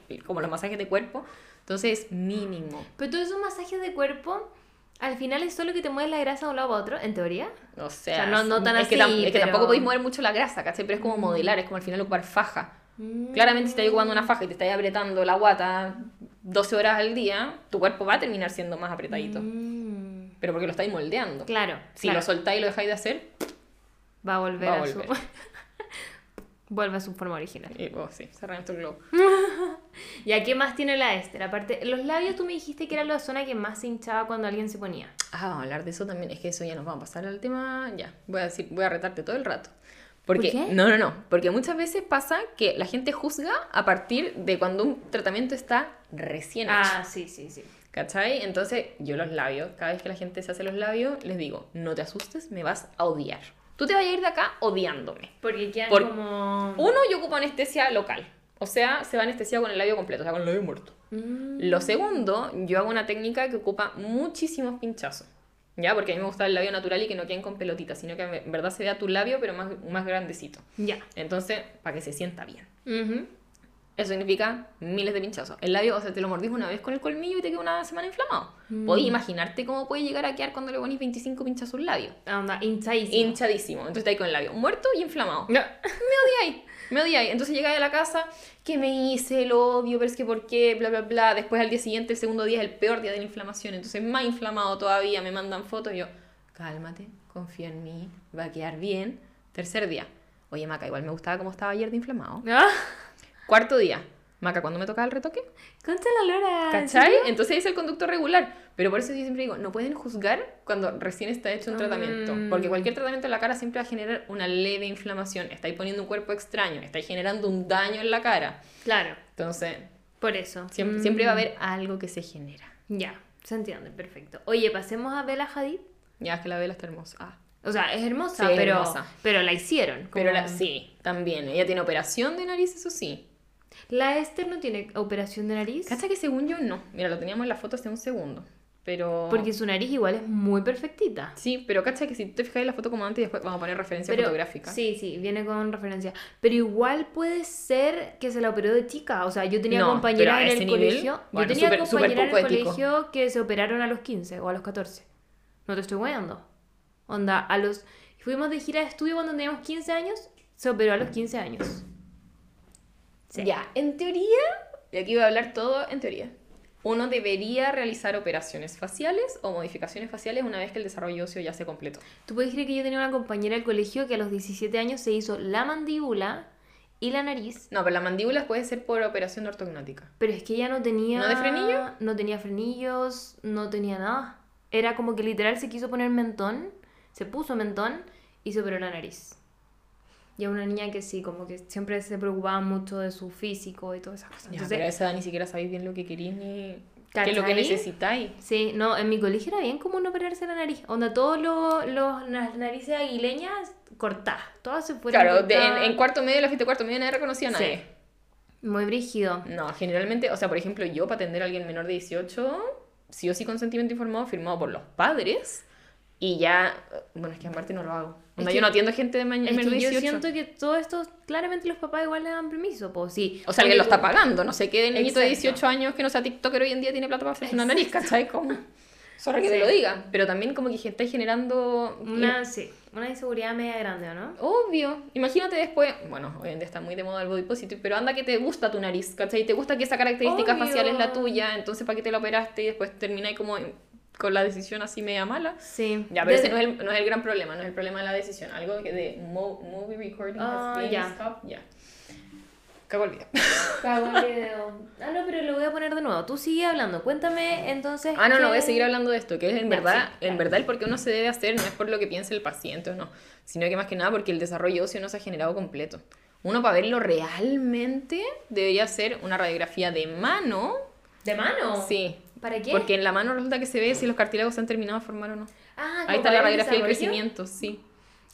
el- como los masajes de cuerpo. Entonces, mínimo. Pero todos esos masajes de cuerpo, al final es solo que te mueves la grasa de un lado para otro, en teoría. O sea, sea, no- no tan es que, así, tam- es que tampoco podéis mover mucho la grasa, ¿cachai? Pero es como modelar, es como al final ocupar faja. Claramente, si estás ocupando una faja y te estás apretando la guata 12 horas al día, tu cuerpo va a terminar siendo más apretadito. Mm. Pero porque lo estáis moldeando. Claro. Si claro. lo soltáis y lo dejáis de hacer, Va a volver va a a, su. Vuelve a su forma original. y, oh, sí, se reventó el globo. ¿Y a qué más tiene la Esther? Aparte, los labios tú me dijiste que era la zona que más se hinchaba cuando alguien se ponía. Ah, vamos a hablar de eso también. Es que eso ya nos vamos a pasar al tema. Ya, voy a decir, voy a retarte todo el rato. Porque, ¿Por qué? No, no, no. Porque muchas veces pasa que la gente juzga a partir de cuando un tratamiento está recién hecho. Ah, sí, sí, sí. ¿Cachai? Entonces, yo los labios, cada vez que la gente se hace los labios, les digo, no te asustes, me vas a odiar. Tú te vas a ir de acá odiándome. Porque quedan Por- como... Uno, yo ocupo anestesia local. O sea, se va anestesiado con el labio completo, o sea, con el labio muerto. Mm. Lo segundo, yo hago una técnica que ocupa muchísimos pinchazos. ¿Ya? Porque a mí me gusta el labio natural y que no queden con pelotitas, sino que en verdad se vea tu labio, pero más, más grandecito. Ya. Entonces, para que se sienta bien. Ujú. Eso significa miles de pinchazos. El labio, o sea, te lo mordís una vez con el colmillo y te queda una semana inflamado. Mm. Podéis imaginarte cómo puede llegar a quedar cuando le ponís 25 pinchazos a un labio. Onda, hinchadísimo. Hinchadísimo. Entonces está ahí con el labio muerto y inflamado. No. Me odiáis, me odiáis. Entonces llegáis a la casa, ¿qué me hice? Lo odio, pero es que ¿por qué? Bla, bla, bla. Después al día siguiente, el segundo día es el peor día de la inflamación. Entonces más inflamado todavía, me mandan fotos y yo, cálmate, confía en mí, va a quedar bien. Tercer día, oye Maca, igual me gustaba cómo estaba ayer de inflamado. Ah, Cuarto día, Maca, ¿cuándo me tocaba el retoque? Concha la lora. ¿en ¿Cachai? serio? Entonces es el conducto regular. Pero por eso yo siempre digo, no pueden juzgar cuando recién está hecho un tratamiento. Mm. Porque cualquier tratamiento en la cara siempre va a generar una leve inflamación. Estáis poniendo un cuerpo extraño, estáis generando un daño en la cara. Claro, Entonces, por eso. siempre, Mm. siempre va a haber algo que se genera. Ya, se entiende, perfecto. Oye, pasemos a Bella Hadid. Ya es que la vela está hermosa. Ah, O sea, es hermosa, Sí, pero, hermosa. pero la hicieron. Pero como- la, sí, también. Ella tiene operación de nariz, eso sí. La Esther no tiene operación de nariz. ¿Cacha que según yo no? Mira, lo teníamos en la foto hace un segundo. Pero... Porque su nariz igual es muy perfectita. Sí, pero cacha que si te fijas en la foto como antes y después vamos a poner referencia Pero, fotográfica. Sí, sí, viene con referencia. Pero igual puede ser que se la operó de chica. O sea, yo tenía No, compañeras en el nivel, colegio. bueno, yo tenía súper compañeras en el ético. colegio que se operaron a los 15 o a los 14. No te estoy weando. Onda, a los. Fuimos de gira de estudio cuando teníamos 15 años, se operó a los 15 años. Sí. Ya, en teoría, y aquí voy a hablar todo en teoría, uno debería realizar operaciones faciales o modificaciones faciales una vez que el desarrollo óseo ya se completó. Tú puedes creer que yo tenía una compañera del colegio que a los 17 años se hizo la mandíbula y la nariz. No, pero la mandíbula puede ser por operación ortognática. Pero es que ella no tenía. ¿No de frenillo? No tenía frenillos, no tenía nada. Era como que literal se quiso poner mentón, se puso mentón y se operó la nariz. Y es una niña que sí, como que siempre se preocupaba mucho de su físico y todas esas cosas. Ya, Entonces, pero a esa edad ni siquiera sabéis bien lo que queréis ni qué es lo que necesitáis. sí, no, en mi colegio era bien común operarse la nariz. Onda, todos los, los- las narices aguileñas cortadas. Todas se fueron Claro, de- en, cuarto medio, la fiesta de cuarto medio nadie reconocía a Sí. nadie. Muy brígido. No, generalmente, o sea, por ejemplo, yo para atender a alguien menor de 18, sí o sí consentimiento informado firmado por los padres. Y ya, bueno, es que en parte no lo hago. Onda, yo no atiendo gente de ma- Es que de yo 18. siento que todo esto, claramente los papás igual le dan permiso, pues sí. O sea, alguien lo está pagando. No sé qué niñito de Exacto. 18 años que no sea TikToker hoy en día tiene plata para hacerse una nariz, ¿cachai? Como... Sorry que te lo diga. Pero también como que estáis generando... Una, sí, una inseguridad media grande, ¿o no? Obvio. Imagínate después, bueno, hoy en día está muy de moda el body positive, pero anda que te gusta tu nariz, ¿cachai? Te gusta que esa característica Obvio. facial es la tuya, entonces ¿para qué te la operaste y después termináis como con la decisión así media mala? Sí. Ya, pero De- ese no es, el, no es el gran problema, no es el problema de la decisión. Algo que de mo- movie recording has been ya. stopped, ya. Cago el video. Cago el video. Ah, no, pero lo voy a poner de nuevo. Tú sigue hablando. Cuéntame entonces. Ah, no, no, qué- voy a seguir hablando de esto, que es en Ya, verdad, sí, en verdad el por qué uno se debe hacer no es por lo que piense el paciente no, sino que más que nada porque el desarrollo óseo no se ha generado completo. Uno para verlo realmente debería hacer una radiografía de mano. ¿De mano? Sí. ¿Para qué? Porque en la mano resulta que se ve si los cartílagos se han terminado de formar o no. Ah, Ahí está la radiografía del crecimiento, sí.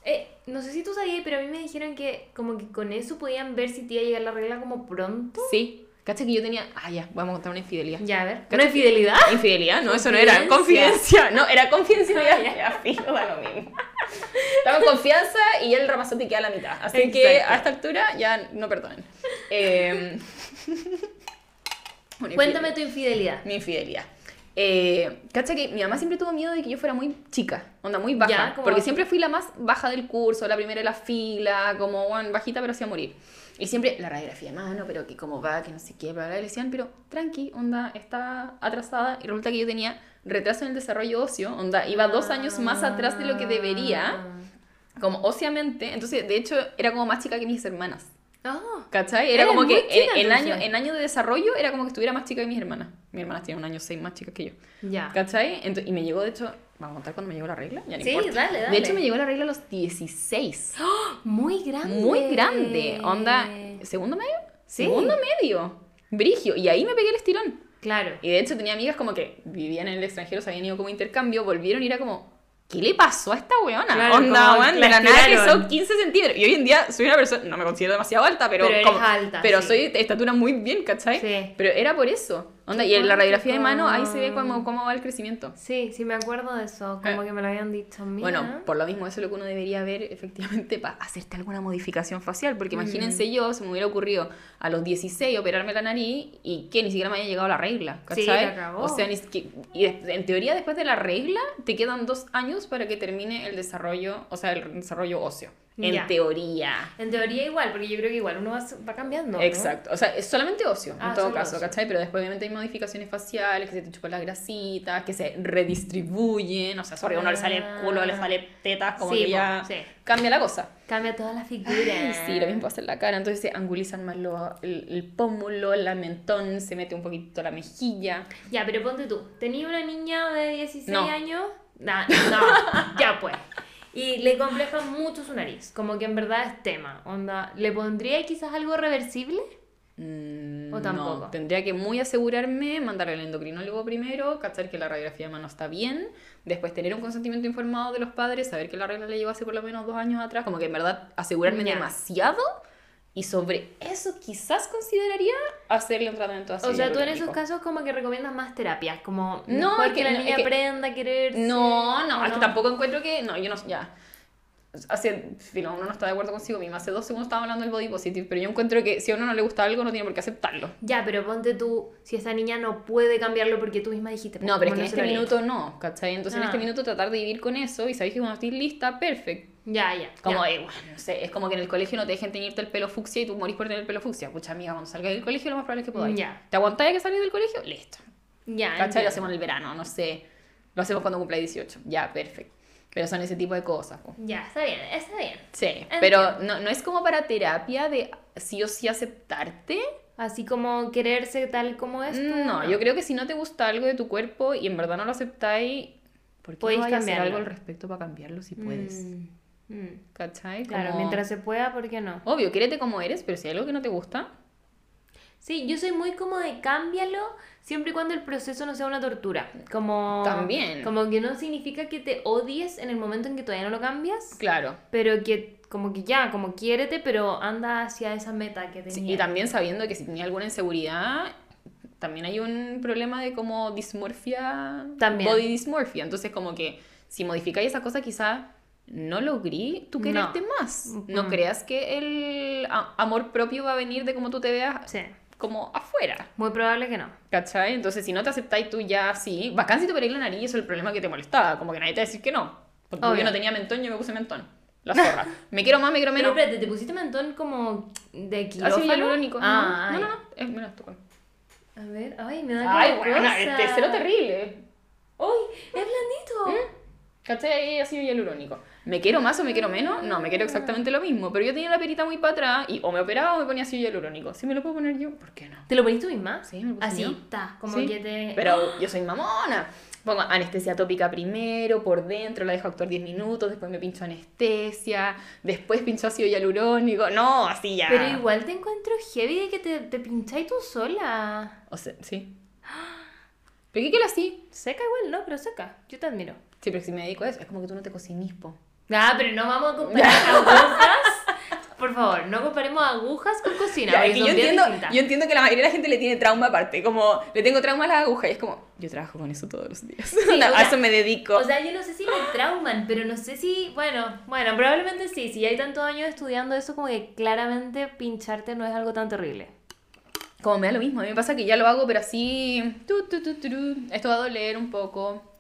Eh, no sé si tú sabías, pero a mí me dijeron que como que con eso podían ver si te iba a llegar la regla como pronto. Sí. Cacha que yo tenía. Ah, ya, vamos a contar una infidelidad. Ya, a ver. ¿Una que- infidelidad? Infidelidad, no, eso no era Confidencia. No, era confidencialidad. ya, fijo, da lo mismo. Estaba en confianza y el Ramazotti queda a la mitad. Así que Exacto. a esta altura ya no perdonen. Eh, una Cuéntame infidelidad. tu infidelidad. Mi infidelidad. Eh, cacha que mi mamá siempre tuvo miedo de que yo fuera muy chica, onda muy baja. Porque siempre fui la más baja del curso, la primera de la fila, como bueno, bajita pero hacía morir. Y siempre la radiografía de mano, pero que cómo va, que no sé qué, bla, bla, le decían, pero tranqui, onda, está atrasada. Y resulta que yo tenía retraso en el desarrollo óseo, onda, iba dos años más atrás de lo que debería, como óseamente. Entonces, de hecho, era como más chica que mis hermanas. Ah. ¿Cachai? Era como que chica, en, año, en año de desarrollo era como que estuviera más chica que mis hermanas. Mis hermanas tienen un año seis más chicas que yo. Ya. ¿Cachai? Y me llegó, de hecho, ¿vamos a contar cuando me llegó la regla? Ya no Sí, importa. dale, dale. De hecho, me llegó la regla a los 16. Muy grande. Muy grande. Onda, ¿segundo medio? Sí. Segundo medio. Brigio. Y ahí me pegué el estirón. Claro. Y de hecho tenía amigas como que vivían en el extranjero, se habían ido como intercambio, volvieron y era como, ¿qué le pasó a esta weona? Claro, Onda, weón, de la nada que son 15 centímetros. Y hoy en día soy una persona, no me considero demasiado alta, pero, Pero como- alta, pero sí. soy de estatura muy bien, ¿cachai? Sí. Pero era por eso. Onda, y en la radiografía de mano ahí se ve cómo, cómo va el crecimiento. Sí, sí me acuerdo de eso. Como Eh. que me lo habían dicho. Mira. Bueno, por lo mismo, eso es lo que uno debería ver efectivamente para hacerte alguna modificación facial. Porque imagínense Mm. yo, se me hubiera ocurrido a los 16 operarme la nariz y que ni siquiera me haya llegado la regla. Sí, ¿cachai? la cagó. O sea, ni siquiera- y en teoría, después de la regla, te quedan dos años para que termine el desarrollo, o sea, el desarrollo óseo. En teoría. En teoría igual, porque yo creo que igual uno va, va cambiando. ¿no? Exacto, o sea, es solamente ocio Ah, en todo caso, ocio. ¿cachai? Pero después obviamente hay modificaciones faciales, que se te chupan las grasitas, que se redistribuyen, o sea, sorry, a uno le sale el culo, le sale tetas, como Sí, que ya sí. cambia la cosa. Cambia toda la figura. Ay, sí, lo mismo pasa en la cara, entonces se angulizan más lo- el, el pómulo, el mentón, se mete un poquito la mejilla. Ya, pero ponte tú. ¿Tenía una niña de 16 No. años? Nah, no, ya pues. Y le compleja mucho su nariz. Como que en verdad es tema. Onda, ¿le pondría quizás algo reversible? Mm, ¿O tampoco? No, tendría que muy asegurarme, mandarle al endocrinólogo primero, cachar que la radiografía de mano está bien, después tener un consentimiento informado de los padres, saber que la regla le llegó hace por lo menos dos años atrás, como que en verdad asegurarme Ya. demasiado y sobre eso quizás consideraría hacerle un tratamiento así. o sea, tú en esos casos como que recomiendas más terapias. Como No, mejor es que, que la no, es niña que- aprenda a quererse. No, no, ¿o es que tampoco encuentro que. No, yo no. Ya. Hace. Filo, uno no está de acuerdo consigo mismo. Hace dos segundos estaba hablando del body positive, pero yo encuentro que si a uno no le gusta algo, no tiene por qué aceptarlo. Ya, pero ponte tú, si esa niña no puede cambiarlo porque tú misma dijiste. No, pero es ¿cómo que en este minuto no, ¿cachai? Entonces en Ah. este minuto tratar de vivir con eso y sabéis que cuando estés lista, perfecto. Ya, ya. Como, ya. eh, bueno, no sé, es como que en el colegio no te dejen teñirte el pelo fucsia y tú morís por tener el pelo fucsia. Pucha, amiga, cuando salgas del colegio lo más probable es que podáis. Ya. ¿Te aguantáis que salís del colegio? Listo. Ya, ¿Cachai? Lo hacemos en el verano, no sé. Lo hacemos cuando cumpla 18. Ya, perfecto. Pero son ese tipo de cosas. Ya, está bien, está bien. Sí, Entiendo. pero no, no es como para terapia de sí o sí aceptarte. Así como quererse tal como es. tú, No, yo creo que si no te gusta algo de tu cuerpo y en verdad no lo aceptáis, ¿por qué no hacer algo al respecto para cambiarlo si puedes? Mm, mm. ¿Cachai? Claro, Como- mientras se pueda, ¿por qué no? Obvio, quiérete como eres, pero si hay algo que no te gusta, Sí, yo soy muy como de cámbialo siempre y cuando el proceso no sea una tortura. Como, También. Como que no significa que te odies en el momento en que todavía no lo cambias, Claro. pero que como que ya, como quiérete, pero anda hacia esa meta que Sí, tenías. y también sabiendo que si tenía alguna inseguridad, también hay un problema de como dismorfia, También. body dysmorphia. Entonces, como que si modificáis esa cosa, quizá no logré tú No. quererte más. No Mm. creas que el amor propio va a venir de cómo tú te veas Sí, como afuera. muy probable que no. ¿Cachai? Entonces, si no te aceptáis tú ya así, bacán si te operáis la nariz, eso es el problema que te molestaba. Como que nadie te va a decir que no. Porque Obvio. yo no tenía mentón, yo me puse mentón. La zorra. me quiero más, me quiero Pero menos. espérate, ¿te pusiste mentón como de quirófano? Así hialurónico. Ah, no, ay. no, no. Es menos tú. A ver, ay, me da Ay, bueno, cosa. este es cero terrible. ¡Ay, es blandito! ¿Cachai? Ahí ha sido hialurónico. ¿Me quiero más o me quiero menos? No, me quiero exactamente lo mismo. Pero yo tenía la perita muy para atrás y o me operaba o me ponía ácido hialurónico. Si me lo puedo poner yo, ¿por qué no? ¿Te lo poniste tú misma? Sí, me lo Así yo. está, como Sí, que te... Pero yo soy mamona. Pongo anestesia tópica primero, por dentro, la dejo actuar 10 minutos, después me pincho anestesia, después pincho ácido hialurónico. No, así ya. Pero igual te encuentro heavy de que te, te pincháis tú sola. O sea, sí. ¿Pero qué quiero así? Seca igual, ¿no? Pero seca. Yo te admiro. Sí, pero si me dedico a eso, es como que tú no te cocinís, po. Ah, pero no vamos a comparar agujas. Por favor, no comparemos agujas con cocina. Ya, es que yo entiendo, yo entiendo que la mayoría de la gente le tiene trauma aparte, como le tengo trauma a las agujas y es como, yo trabajo con eso todos los días, o a sea, eso me dedico. O sea, yo no sé si me trauman, pero no sé si, bueno, bueno, probablemente sí. Si hay tantos años estudiando eso, como que claramente pincharte no es algo tan terrible. como me da lo mismo, a mí me pasa que ya lo hago, pero así, tu, tu, tu, turu, esto va a doler un poco.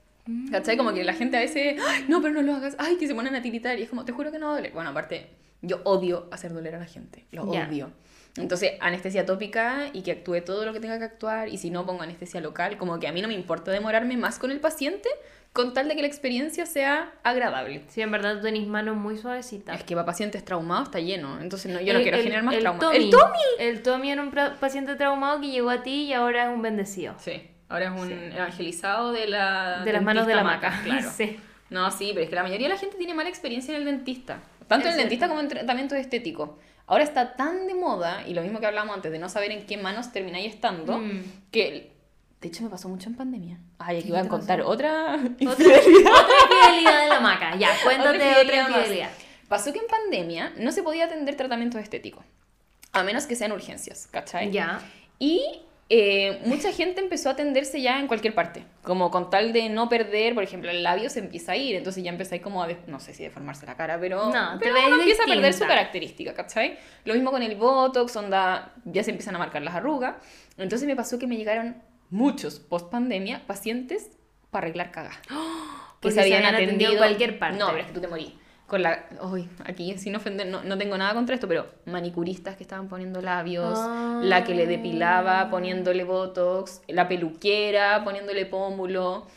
¿Cachai? Como que la gente a veces, "Ay, no, pero no lo hagas, ay, que se ponen a tiritar y es como, te juro que no va a doler. Bueno, aparte, yo odio hacer doler a la gente, lo Ya. odio. Entonces, anestesia tópica y que actúe todo lo que tenga que actuar y si no pongo anestesia local, como que a mí no me importa demorarme más con el paciente con tal de que la experiencia sea agradable. Sí, en verdad tú tenés manos muy suavecitas. Es que para pacientes traumados está lleno, entonces no, yo no El- quiero el- generar más el trauma. Tommy, ¡El Tommy! El Tommy era un paciente traumado que llegó a ti y ahora es un bendecido. Sí, ahora es un evangelizado de la... De las manos de la dentista maca. Claro. Sí. No, sí, pero es que la mayoría de la gente tiene mala experiencia en el dentista. Tanto en Es el dentista cierto. como en tratamiento estético. Ahora está tan de moda, y lo mismo que hablamos antes, de no saber en qué manos termináis estando, Mm. que... De hecho, me pasó mucho en pandemia. Ay, aquí ¿Qué voy a contar pasó? otra Otra, infidelidad. otra infidelidad de la maca. Ya, cuéntate Otra otra infidelidad más. infidelidad. Pasó que en pandemia no se podía atender tratamientos estéticos. A menos que sean urgencias, ¿cachai? Ya. Y eh, mucha gente empezó a atenderse ya en cualquier parte. Como con tal de no perder, por ejemplo, el labio se empieza a ir. Entonces ya empezáis como a, no sé si deformarse la cara, pero, No, pero uno empieza a perder su característica, ¿cachai? Lo mismo con el Botox, onda, ya se empiezan a marcar las arrugas. Entonces me pasó que me llegaron muchos post pandemia pacientes para arreglar cagas. Porque se habían atendido en cualquier parte. No, pero es que tú te morís. Con la. Uy, aquí sin ofender, no, no tengo nada contra esto, pero manicuristas que estaban poniendo labios, la que le depilaba poniéndole botox, la peluquera poniéndole pómulo.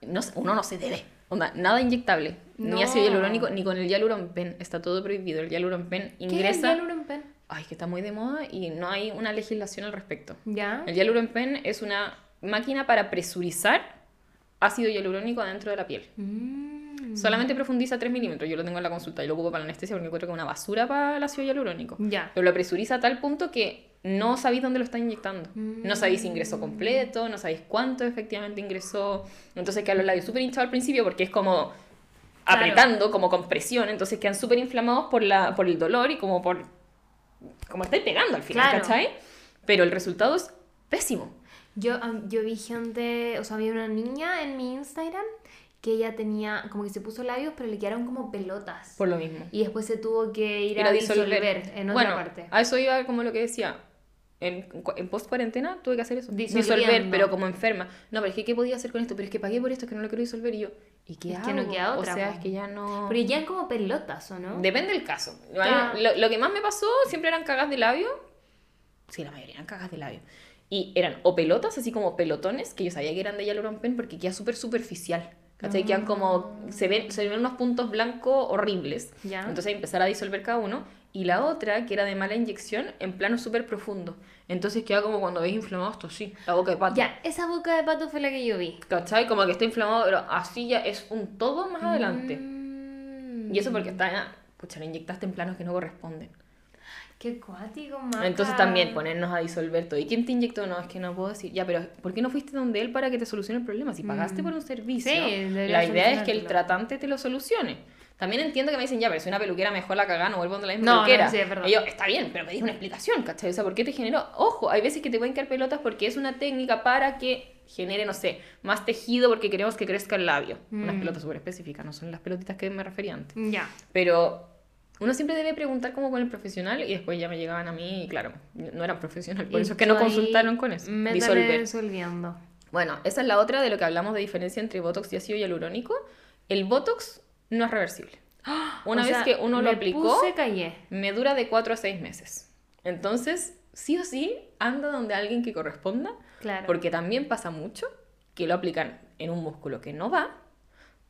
No, uno no se debe. Onda, nada inyectable. Ni ácido hialurónico, ni con el hialuronpen. Está todo prohibido. El hialuronpen ¿Qué es ingresa. el hialuronpen? Ay, que está muy de moda y no hay una legislación al respecto. Ya. El hialuronpen es una máquina para presurizar ácido hialurónico adentro de la piel. Mm. Solamente profundiza 3 milímetros. Yo lo tengo en la consulta y lo ocupo para la anestesia porque encuentro que es una basura para el ácido hialurónico. Ya. Pero lo presuriza a tal punto que no sabéis dónde lo está inyectando. No sabéis si ingresó completo, no sabéis cuánto efectivamente ingresó. Entonces quedan los labios súper hinchados al principio porque es como Claro. apretando, como con presión. Entonces quedan súper inflamados por, la, por el dolor y como por... Como estáis pegando al final, Claro. ¿cachai? Pero el resultado es pésimo. Yo, yo vi gente, o sea, había una niña en mi Instagram que ella tenía, como que se puso labios, pero le quedaron como pelotas. Por lo mismo. Y después se tuvo que ir, Ir a, disolver. en otra bueno, parte. a eso iba como lo que decía. En, en post cuarentena tuve que hacer eso. Disolver, pero como enferma. No, pero es que ¿qué podía hacer con esto? Pero es que pagué por esto, es que no lo quiero disolver. Y yo, ¿y qué Es hago? que no queda otra, O sea, es que ya no... Pero ya como pelotas, ¿o no? Depende del caso. Ya. Lo, lo que más me pasó siempre eran cagas de labio. Sí, la mayoría eran cagas de labio. Y eran o pelotas, así como pelotones, que yo sabía que eran de hialuronpen porque queda súper superficial. ¿Cachai? Quedan como... Se ven, se ven unos puntos blancos horribles. Entonces empezar a disolver cada uno. Y la otra, que era de mala inyección, en plano súper profundo. Entonces queda como cuando veis inflamado esto así, la boca de pato. Ya, esa boca de pato fue la que yo vi. ¿Cachai? Como que está inflamado, pero así ya es un todo más adelante. Mm. Y eso porque está, pucha, lo inyectaste en planos que no corresponden. Qué cuático, maca. Entonces también ponernos a disolver todo. ¿Y quién te inyectó? No, es que no puedo decir. Ya, pero ¿por qué no fuiste donde él para que te solucione el problema? Si pagaste por un servicio, Mm. Sí, la idea es que el tratante te lo solucione. También entiendo que me dicen, ya, pero si una peluquera mejor la cagada, no vuelvo donde la misma No, no, peluquera. sí, es verdad. Y yo, está bien, pero me dijo una explicación, ¿cachai? O sea, ¿por qué te generó? Ojo, hay veces que te pueden caer pelotas porque es una técnica para que genere, no sé, más tejido porque queremos que crezca el labio. Unas Mm. pelotas súper específicas, no son las pelotitas que me refería antes. Ya. Pero uno siempre debe preguntar como con el profesional y después ya me llegaban a mí y claro, no eran profesional, por Y eso es que no consultaron con eso. métale Disolver. disolviendo. Bueno, esa es la otra de lo que hablamos de diferencia entre Botox y ácido hialurónico. El Botox no es reversible. Una O vez sea, que uno lo me aplicó, puse, me dura de 4 a 6 meses. Entonces, sí o sí, anda donde alguien que corresponda, Claro. porque también pasa mucho que lo aplican en un músculo que no va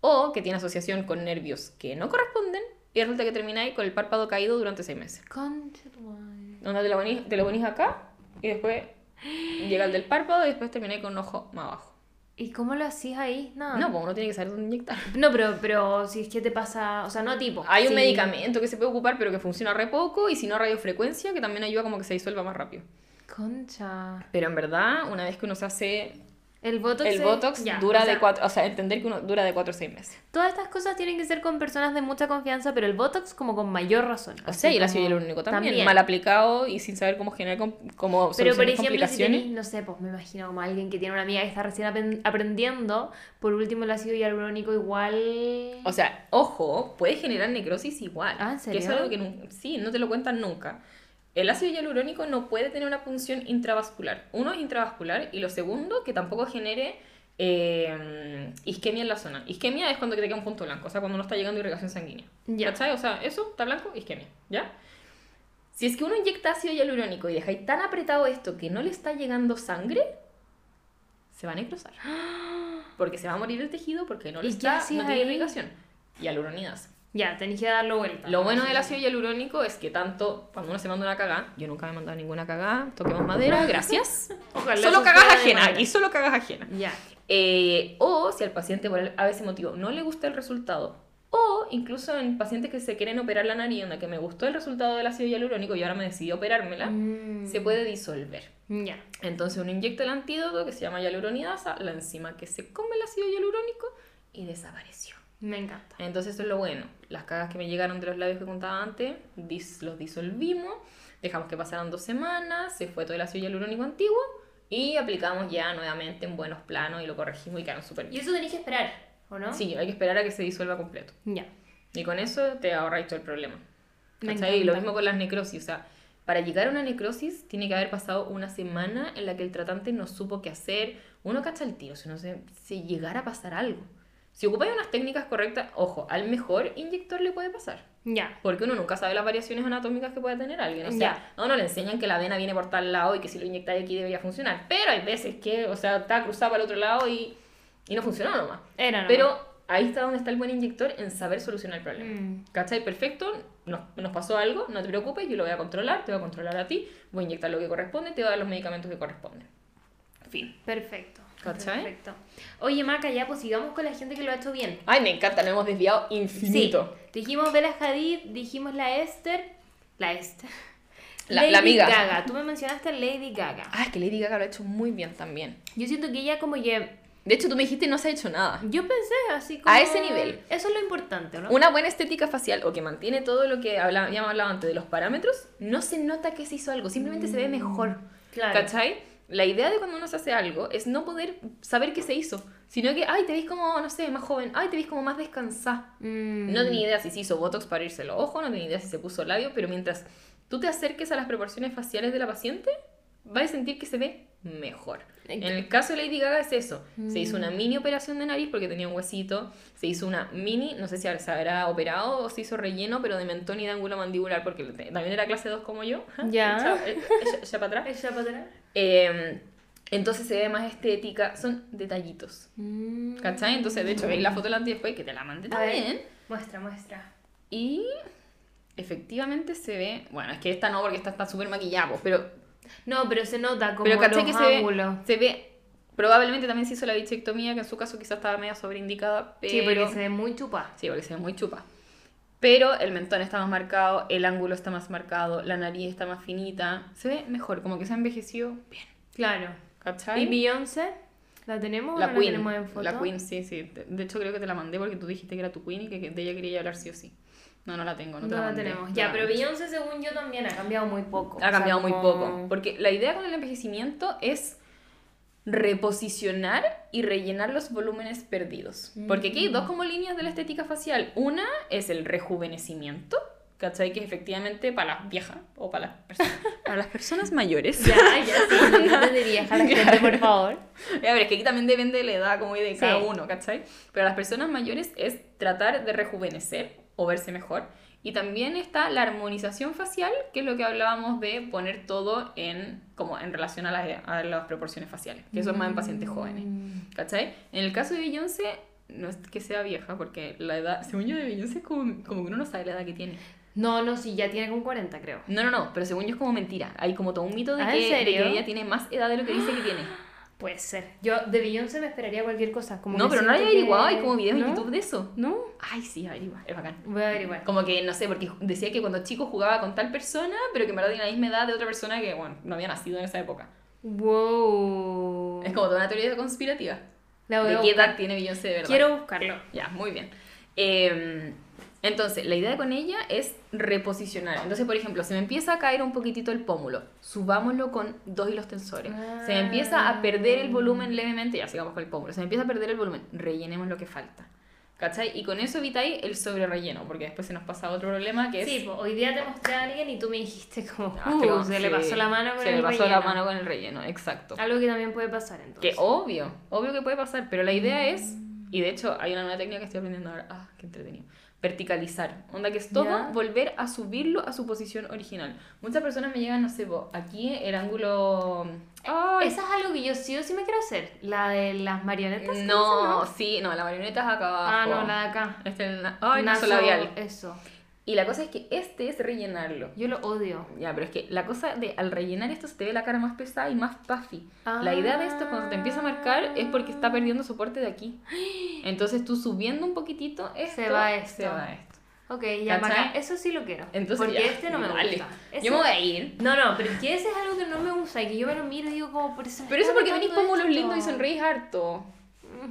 o que tiene asociación con nervios que no corresponden y resulta que termináis con el párpado caído durante 6 meses. Donde te lo ponís, te lo ponís acá y después llega el del párpado y después termináis con un ojo más abajo. ¿Y cómo lo hacías ahí? No. No, pues uno tiene que saber dónde inyectar. No, pero, pero si es que te pasa, o sea, no tipo. Hay un medicamento que se puede ocupar pero que funciona re poco y si no radiofrecuencia que también ayuda como que se disuelva más rápido. Concha. Pero en verdad, una vez que uno se hace El Botox. el es- Botox ya, dura o sea, de cuatro, o sea, entender que uno dura de 4 a 6 meses. Todas estas cosas tienen que ser con personas de mucha confianza, pero el Botox como con mayor razón. O sea, y el como- ácido hialurónico también, mal aplicado y sin saber cómo generar com- cómo Pero por ejemplo, si tenés, no sé, pues me imagino como alguien que tiene una amiga que está recién aprendiendo, por último el ácido hialurónico igual... O sea, ojo, puede generar necrosis igual. Ah, ¿en Que es serio? algo que sí, no te lo cuentan nunca. El ácido hialurónico no puede tener una punción intravascular. Uno es intravascular y lo segundo, que tampoco genere eh, isquemia en la zona. Isquemia es cuando te queda un punto blanco, o sea, cuando no está llegando irrigación sanguínea. Ya. ¿Cachai? O sea, eso está blanco, isquemia, ¿ya? Si es que uno inyecta ácido hialurónico y dejáis tan apretado esto que no le está llegando sangre, se va a necrosar. Porque se va a morir el tejido porque no le ¿Y qué está, no tiene irrigación. Hialuronidasa. Ya, tenés que darlo vuelta. Lo bueno del ácido hialurónico es que tanto cuando uno se manda una cagada, yo nunca me he mandado ninguna cagada, toquemos madera, gracias. Ojalá solo cagas madera. aquí solo cagas ajenas. Ya. Eh, o si al paciente por a ese motivo no le gusta el resultado, o incluso en pacientes que se quieren operar la nariz, donde que me gustó el resultado del ácido hialurónico y ahora me decidí operármela, Mm. se puede disolver. Ya. Entonces uno inyecta el antídoto que se llama hialuronidasa, la enzima que se come el ácido hialurónico y desapareció. Me encanta. Entonces eso es lo bueno. Las cagas que me llegaron de los labios que contaba antes, dis- los disolvimos, dejamos que pasaran dos semanas, se fue todo el ácido hialurónico antiguo y aplicamos ya nuevamente en buenos planos y lo corregimos y quedaron súper Y bien. eso tenés que esperar, ¿o no? Sí, hay que esperar a que se disuelva completo. Ya. Y con eso te ahorráis todo el problema. Y lo mismo con las necrosis. O sea, para llegar a una necrosis tiene que haber pasado una semana en la que el tratante no supo qué hacer. Uno cacha el tiro, si no se, si llegara a pasar algo. Si ocupáis unas técnicas correctas, ojo, al mejor inyector le puede pasar. Ya. Porque uno nunca sabe las variaciones anatómicas que puede tener alguien. O sea, Ya. a uno le enseñan que la vena viene por tal lado y que si lo inyectáis aquí debería funcionar. Pero hay veces que, o sea, está cruzada para el otro lado y, y no funcionó nomás. Era nomás. Pero ahí está donde está el buen inyector en saber solucionar el problema. Mm. ¿Cachai? Perfecto, nos, nos pasó algo, no te preocupes, yo lo voy a controlar, te voy a controlar a ti, voy a inyectar lo que corresponde, te voy a dar los medicamentos que corresponden. Fin. Perfecto. ¿Cachai? Perfecto. Oye, Maca, ya pues sigamos con la gente que lo ha hecho bien. Ay, me encanta, lo hemos desviado infinito. Sí. Dijimos Bella Hadid, dijimos la Esther. La Esther. La- Lady la amiga. Gaga. Tú me mencionaste a Lady Gaga. Ah, es que Lady Gaga lo ha hecho muy bien también. Yo siento que ella como que... De hecho, tú me dijiste no se ha hecho nada. Yo pensé así como... A ese nivel. Eso es lo importante, ¿no? Una buena estética facial o que mantiene todo lo que habíamos hablado antes de los parámetros, no se nota que se hizo algo, simplemente se ve mejor. Claro. ¿Cachai? La idea de cuando uno se hace algo es no poder saber qué se hizo, sino que, ay, te ves como, no sé, más joven, ay, te ves como más descansada. Mm. No tenía idea si se hizo Botox para irse los ojos, no tenía idea si se puso labio, pero mientras tú te acerques a las proporciones faciales de la paciente, vas a sentir que se ve mejor. En el caso de Lady Gaga es eso. Se hizo una mini operación de nariz porque tenía un huesito. Se hizo una mini, no sé si se habrá operado o se hizo relleno, pero de mentón y de ángulo mandibular porque también era clase 2 como yo. Ya. Echa- echa para atrás. ¿Ella para atrás? Eh, entonces se ve más estética. Son detallitos. Mm. ¿Cachai? Entonces, de hecho, veis la foto delante y después que te la mandé también. Muestra, muestra. Y efectivamente se ve. Bueno, es que esta no, porque esta está súper maquillada, pues, pero, No, pero se nota como pero ¿cachai los que se ve, ángulos. se ve. Probablemente también se hizo la bichectomía, que en su caso quizás estaba media sobreindicada, pero. Sí, porque se ve muy chupa. Sí, porque se ve muy chupa. Pero el mentón está más marcado, el ángulo está más marcado, la nariz está más finita. Se ve mejor, como que se ha envejecido bien. Claro. ¿Cachai? ¿Y Beyoncé? ¿La tenemos o La no Queen. la tenemos en foto? La Queen, sí, sí. De hecho, creo que te la mandé porque tú dijiste que era tu Queen y que de ella quería hablar sí o sí. No, no la tengo, no, No te la, tenemos. Ya, pero. Beyoncé, según yo, también ha cambiado muy poco. Ha O sea, cambiado muy como- poco. Porque la idea con el envejecimiento es reposicionar y rellenar los volúmenes perdidos. Porque aquí hay Mm. dos como líneas de la estética facial. Una es el rejuvenecimiento, ¿cachai? Que es efectivamente para las viejas o para las, personas, para las personas mayores. Ya, ya, sí. No te dirías a la gente, por favor. A ver, es que aquí también depende de la edad como de cada Sí. uno, ¿cachai? Pero a las personas mayores es tratar de rejuvenecer o verse mejor. Y también está la armonización facial, que es lo que hablábamos de poner todo en, como en relación a las, a las proporciones faciales, que eso es más en pacientes jóvenes, ¿cachai? En el caso de Beyoncé, no es que sea vieja, porque la edad, según yo de Beyoncé es como, como que uno no sabe la edad que tiene. No, no, sí, ya tiene como 40, creo. No, no, no, pero según yo es como mentira. Hay como todo un mito de, ¿Ah, que, de que ella tiene más edad de lo que dice que tiene. Puede ser. Yo de Beyoncé me esperaría cualquier cosa. Como no, pero no lo he siento que- averiguado, hay como videos ¿No? en YouTube de eso. ¿No? Ay, sí, averigua, es bacán. Voy a averiguar. Como que, no sé, porque decía que cuando chico jugaba con tal persona, pero que en verdad tenía la misma edad de otra persona que, bueno, no había nacido en esa época. Wow. Es como toda una teoría conspirativa. La voy ¿De a qué edad tiene Beyoncé de verdad? Quiero buscarlo. Ya, muy bien. Eh, entonces, la idea con ella es reposicionar. Entonces, por ejemplo, se me empieza a caer un poquitito el pómulo, subámoslo con dos hilos tensores. Se me empieza a perder el volumen levemente, ya sigamos con el pómulo, se me empieza a perder el volumen, rellenemos lo que falta. ¿Cachai? Y con eso evitáis el sobre relleno, porque después se nos pasa otro problema que es... Sí, pues, hoy día te mostré a alguien y tú me dijiste como, Ah, uh, se le sí, pasó la mano con se el le pasó relleno. la mano con el relleno, exacto. Algo que también puede pasar entonces. Que obvio, obvio que puede pasar, pero la idea es, y de hecho hay una nueva técnica que estoy aprendiendo ahora, ah, qué entretenido, verticalizar, onda que es todo volver a subirlo a su posición original. Muchas personas me llegan, no sé, po, aquí el ángulo... Ay, Esa es algo que yo sí o sí me quiero hacer. La de las marionetas. ¿cómo se no, sí, no, la marioneta es acá abajo. Ah, no, la de acá. Este ay, Naso- naso labial. Eso. Y la cosa es que este es rellenarlo. Yo lo odio. Ya, pero es que la cosa de al rellenar esto se te ve la cara más pesada y más puffy. La idea de esto cuando te empieza a marcar es porque está perdiendo soporte de aquí. Entonces tú subiendo un poquitito esto, Se va esto. Se va esto. Ok, ya, bacán. Eso sí lo quiero. Entonces Porque ya, este no me dale. gusta. Ese- Yo me voy a ir. No, no, pero es que ese es algo que no me gusta y que yo me lo miro y digo como por eso Pero eso porque matando pómulos lindos y sonreís harto.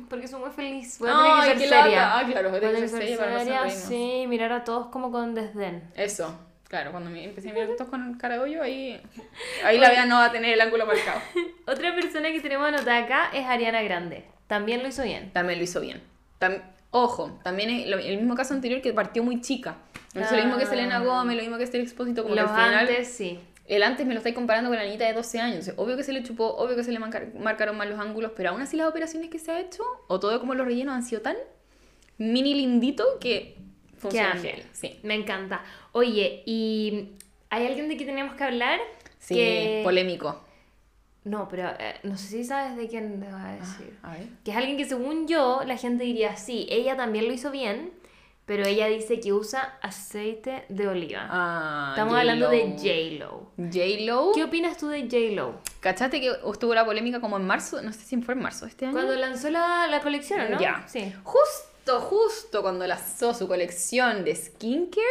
Porque soy muy feliz. Voy a tener que Ay, ser qué seria. Ah, claro, voy a a tener que ser que seria ser para no sí, mirar a todos como con desdén. Eso. Claro, cuando me empecé a mirar todos con cara de hoyo, ahí, ahí la vea no va a tener el ángulo marcado. Otra persona que tenemos anotada acá es Ariana Grande. También lo hizo bien. También lo hizo bien. Tam- Ojo, también es lo- el mismo caso anterior que partió muy chica. Entonces, lo mismo que Selena Gómez, lo mismo que Esther Expósito, como que Los al final. antes, sí. El antes me lo estáis comparando con la niñita de 12 años. Obvio que se le chupó, obvio que se le marcaron mal los ángulos, pero aún así las operaciones que se ha hecho, o todo como los rellenos han sido tan mini lindito que funcionan Qué bien. Sí, Me encanta. Oye, ¿y hay alguien de que tenemos que hablar? sí que... polémico. No, pero eh, no sé si sabes de quién te va a decir. A ver. Que es alguien que según yo, la gente diría, sí, ella también lo hizo bien, pero ella dice que usa aceite de oliva. Ah, Estamos hablando de J-Lo. J-Lo. ¿Qué opinas tú de J-Lo? ¿Cachaste que estuvo la polémica como en marzo? No sé si fue en marzo este año. Cuando lanzó la, la colección, ¿o ¿no? Ya. Sí. Justo, justo cuando lanzó su colección de skincare,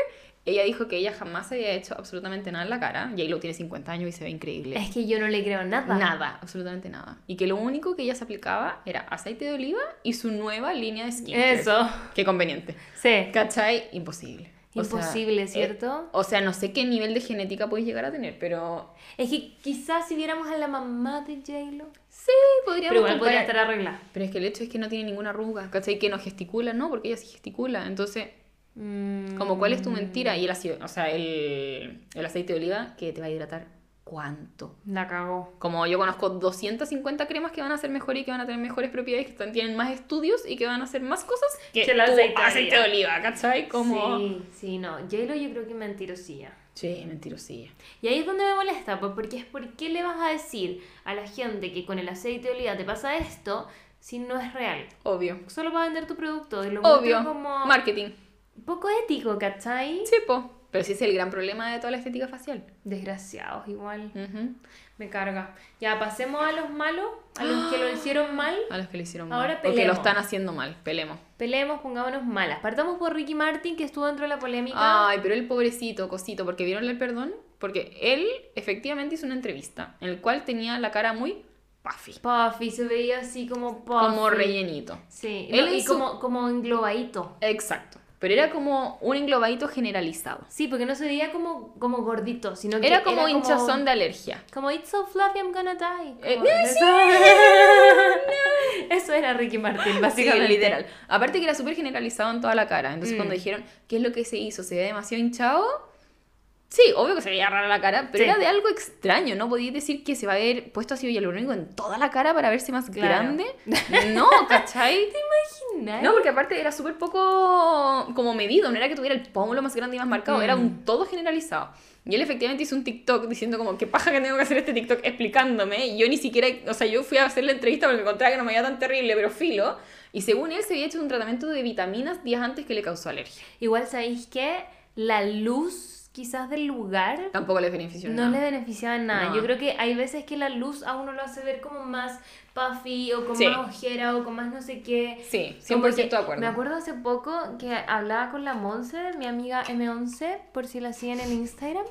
ella dijo que ella jamás había hecho absolutamente nada en la cara. J-Lo tiene 50 años y se ve increíble. Es que yo no le creo nada. Nada, absolutamente nada. Y que lo único que ella se aplicaba era aceite de oliva y su nueva línea de skincare. Eso. Qué conveniente. Sí. ¿Cachai? Imposible. O sea, Imposible, eh, ¿cierto? o sea, no sé qué nivel de genética puedes llegar a tener, pero Es que quizás si viéramos a la mamá de J-Lo. sí, podríamos Pero igual podría estar arreglada. Pero es que el hecho es que no tiene ninguna arruga, ¿cachai? Que no gesticula, ¿no? Porque ella sí gesticula. Entonces, Mm, como cuál es tu mentira y el ácido, o sea, el, el aceite de oliva que te va a hidratar cuánto. La cagó. Como yo conozco 250 cremas que van a ser mejor y que van a tener mejores propiedades, que tienen más estudios y que van a hacer más cosas que, Que el aceite de aceite de oliva, ¿cachai? Como... Sí, sí, no. J-Lo yo creo que es mentirosilla. Sí, mentirosilla. Y ahí es donde me molesta, pues porque es por qué le vas a decir a la gente que con el aceite de oliva te pasa esto si no es real. Obvio. Solo para vender tu producto. Y lo Obvio. como Marketing. Poco ético, ¿cachai? Sí, po. Pero sí es el gran problema de toda la estética facial. Desgraciados, igual. Me carga. Ya, pasemos a los malos, a los que lo hicieron mal. A los que lo hicieron Ahora mal. O que lo pelemos. están haciendo mal. Pelemos. Peleemos, pongámonos malas. Partamos por Ricky Martin, que estuvo dentro de la polémica. Ay, pero el pobrecito, cosito, porque vieron el perdón. Porque él efectivamente hizo una entrevista en el cual tenía la cara muy puffy. Puffy, se veía así como puffy. Como rellenito. Sí, Él no, y como, como englobadito. Exacto. Pero era como un englobadito generalizado. Sí, porque no se veía como, como gordito, sino que Era como hinchazón de alergia. Como It's so fluffy, I'm gonna die. Eh, Como- ¡ay, eso... Eso era Ricky Martin, Sí, básicamente. literal. Aparte que era súper generalizado en toda la cara. Entonces Mm. cuando dijeron, ¿qué es lo que se hizo? ¿Se veía demasiado hinchado? Sí, obvio que se veía rara la cara, pero Sí. era de algo extraño. No podías decir que se va a ver puesto así hialurónico en toda la cara para verse más Claro. grande. No, ¿cachai? Imaginas? No, porque aparte era súper poco como medido, no era que tuviera el pómulo más grande y más marcado, era Mm. un todo generalizado. Y él efectivamente hizo un TikTok diciendo como, qué paja que tengo que hacer este TikTok explicándome. Y yo ni siquiera, o sea, yo fui a hacer la entrevista porque encontraba que no me veía tan terrible, pero filo. Y según él se había hecho un tratamiento de vitaminas días antes que le causó alergia. Igual sabéis que la luz quizás del lugar Tampoco le benefició no nada. le beneficiaba en nada. No. Yo creo que hay veces que la luz a uno lo hace ver como más puffy o con Sí. más ojera o con más no sé qué. Sí, Como 100% que de acuerdo. Me acuerdo hace poco que hablaba con la Monse, mi amiga M11, por si la siguen en Instagram,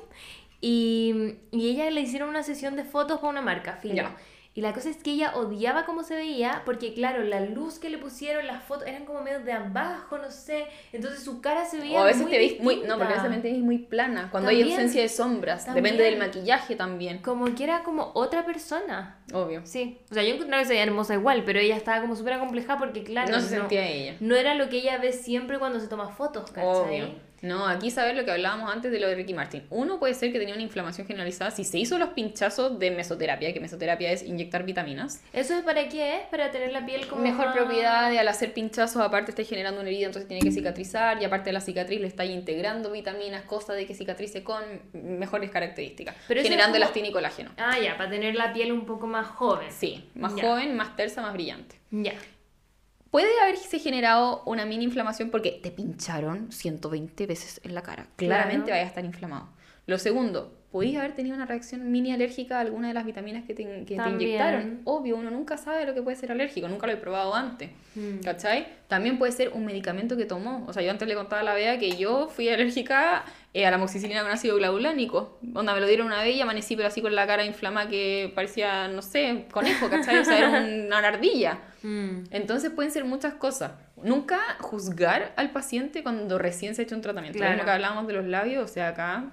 y, y ella le hicieron una sesión de fotos para una marca, filo. Ya. Y la cosa es que ella odiaba cómo se veía, porque claro, la luz que le pusieron, las fotos eran como medio de abajo, no sé. Entonces su cara se veía O a veces muy te ves muy... No, porque a veces te ves muy plana. Cuando hay También. ausencia de sombras. También. Depende del maquillaje también. Como que era como otra persona. Obvio. Sí, o sea, yo encontraba que se veía hermosa igual, pero ella estaba como súper acomplejada porque, claro, no se sentía ella. no era lo que ella ve siempre cuando se toma fotos, ¿cachai? Obvio. No, aquí saber lo que hablábamos antes de lo de Ricky Martin. Uno puede ser que tenía una inflamación generalizada si se hizo los pinchazos de mesoterapia, que mesoterapia es inyectar vitaminas. ¿Eso es para qué es? Para tener la piel como Mejor propiedad al hacer pinchazos aparte está generando una herida, entonces tiene que cicatrizar y aparte de la cicatriz le está integrando vitaminas, cosa de que cicatrice con mejores características, Pero generando como- elastina y colágeno. Ah, ya, para tener la piel un poco más joven. Sí, más Ya. joven, más tersa, más brillante. Ya. Puede haberse generado una mini inflamación porque te pincharon 120 veces en la cara. Claramente Claro. vaya a estar inflamado. Lo segundo, podéis haber tenido una reacción mini alérgica a alguna de las vitaminas que te, que te inyectaron. Obvio, uno nunca sabe lo que puede ser alérgico, nunca lo he probado antes. Mm. ¿Cachai? También puede ser un medicamento que tomó. O sea, yo antes le contaba a la Bea que yo fui alérgica eh, a la amoxicilina con ácido clavulánico. Onda, me lo dieron una vez y amanecí, pero así con la cara inflamada que parecía, no sé, conejo, ¿cachai? O sea, era una ardilla. Mm. Entonces pueden ser muchas cosas. Nunca juzgar al paciente cuando recién se ha hecho un tratamiento. Lo Claro. mismo que hablábamos de los labios, o sea, acá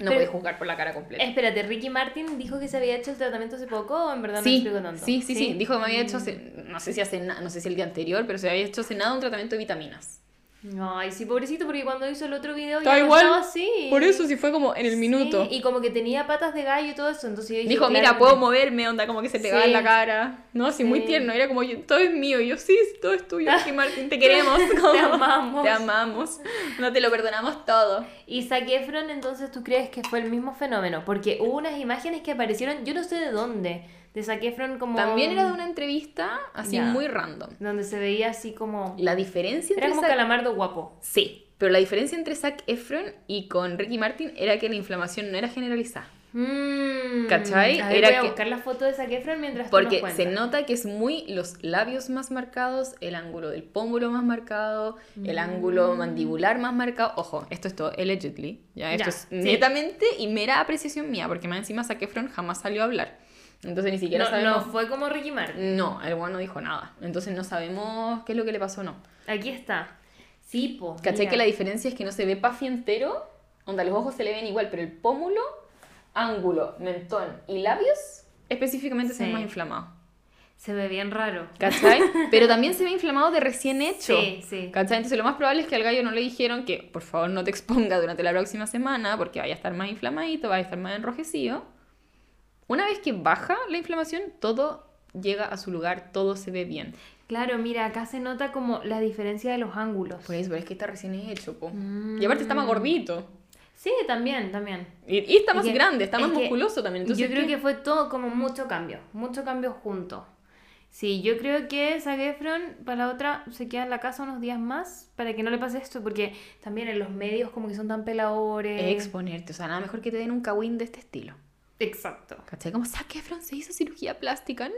no puedes juzgar por la cara completa. Espérate, Ricky Martin dijo que se había hecho el tratamiento hace poco o en verdad no Sí, explicó tanto. sí, sí, sí, Dijo que me había hecho, hace- no sé si hace no sé si el día anterior, pero se había hecho hace nada un tratamiento de vitaminas. Ay, sí, pobrecito, porque cuando hizo el otro video ya no igual. estaba así. Por eso sí fue como en el Sí, minuto. y como que tenía patas de gallo y todo eso, entonces yo dije, Dijo, mira, puedo moverme, onda, como que se pegaba Sí. en la cara. No, sí, muy tierno. Era como, yo- todo es mío. Y yo, sí, todo es tuyo, Martin, te queremos. Te amamos. Te amamos. No te lo perdonamos todo. Y Zac Efron, entonces, ¿tú crees que fue el mismo fenómeno? Porque hubo unas imágenes que aparecieron, yo no sé de dónde, de Zac Efron como... También era de una entrevista así Ya. muy random. Donde se veía así como... La diferencia Era entre como Zac- calamardo guapo. Sí, pero la diferencia entre Zac Efron y con Ricky Martin era que la inflamación no era generalizada. Mm. ¿Cachai? A ver, Era voy a que- buscar la foto de Zac Efron mientras tú nos Porque se nota que es muy los labios más marcados, el ángulo del pómulo más marcado, el ángulo mandibular más marcado. Ojo, esto es todo allegedly. Ya, esto Ya, es sí. netamente y mera apreciación mía, porque más encima Zac Efron jamás salió a hablar. Entonces ni siquiera No, sabemos. no fue como Ricky Martin. No, el weón no dijo nada. Entonces no sabemos qué es lo que le pasó o no. Aquí está. Sí, po. ¿Cachai mira. que la diferencia es que no se ve puffy entero? Onda, los ojos se le ven igual, pero el pómulo, ángulo, mentón y labios específicamente se ven más inflamados. Se ve bien raro. ¿Cachai? Pero también se ve inflamado de recién hecho. Sí, sí. ¿Cachai? Entonces lo más probable es que al gallo no le dijeron que por favor no te exponga durante la próxima semana porque vaya a estar más inflamadito, vaya a estar más enrojecido. Una vez que baja la inflamación, todo llega a su lugar, todo se ve bien. Claro, mira, acá se nota como la diferencia de los ángulos. Por eso, pero es que está recién hecho, po. Mm. Y aparte está más gordito. Sí, también, también. Y, y está Es más que- grande, está es más que musculoso también. Entonces, Yo creo ¿qué? que fue todo como mucho cambio, mucho cambio junto. Sí, yo creo que Zac Efron para la otra se queda en la casa unos días más para que no le pase esto, porque también en los medios como que son tan peladores. Exponerte, o sea, nada mejor que te den un kawin de este estilo. Exacto. ¿Cachai? Como Zac Efron se hizo cirugía plástica. No.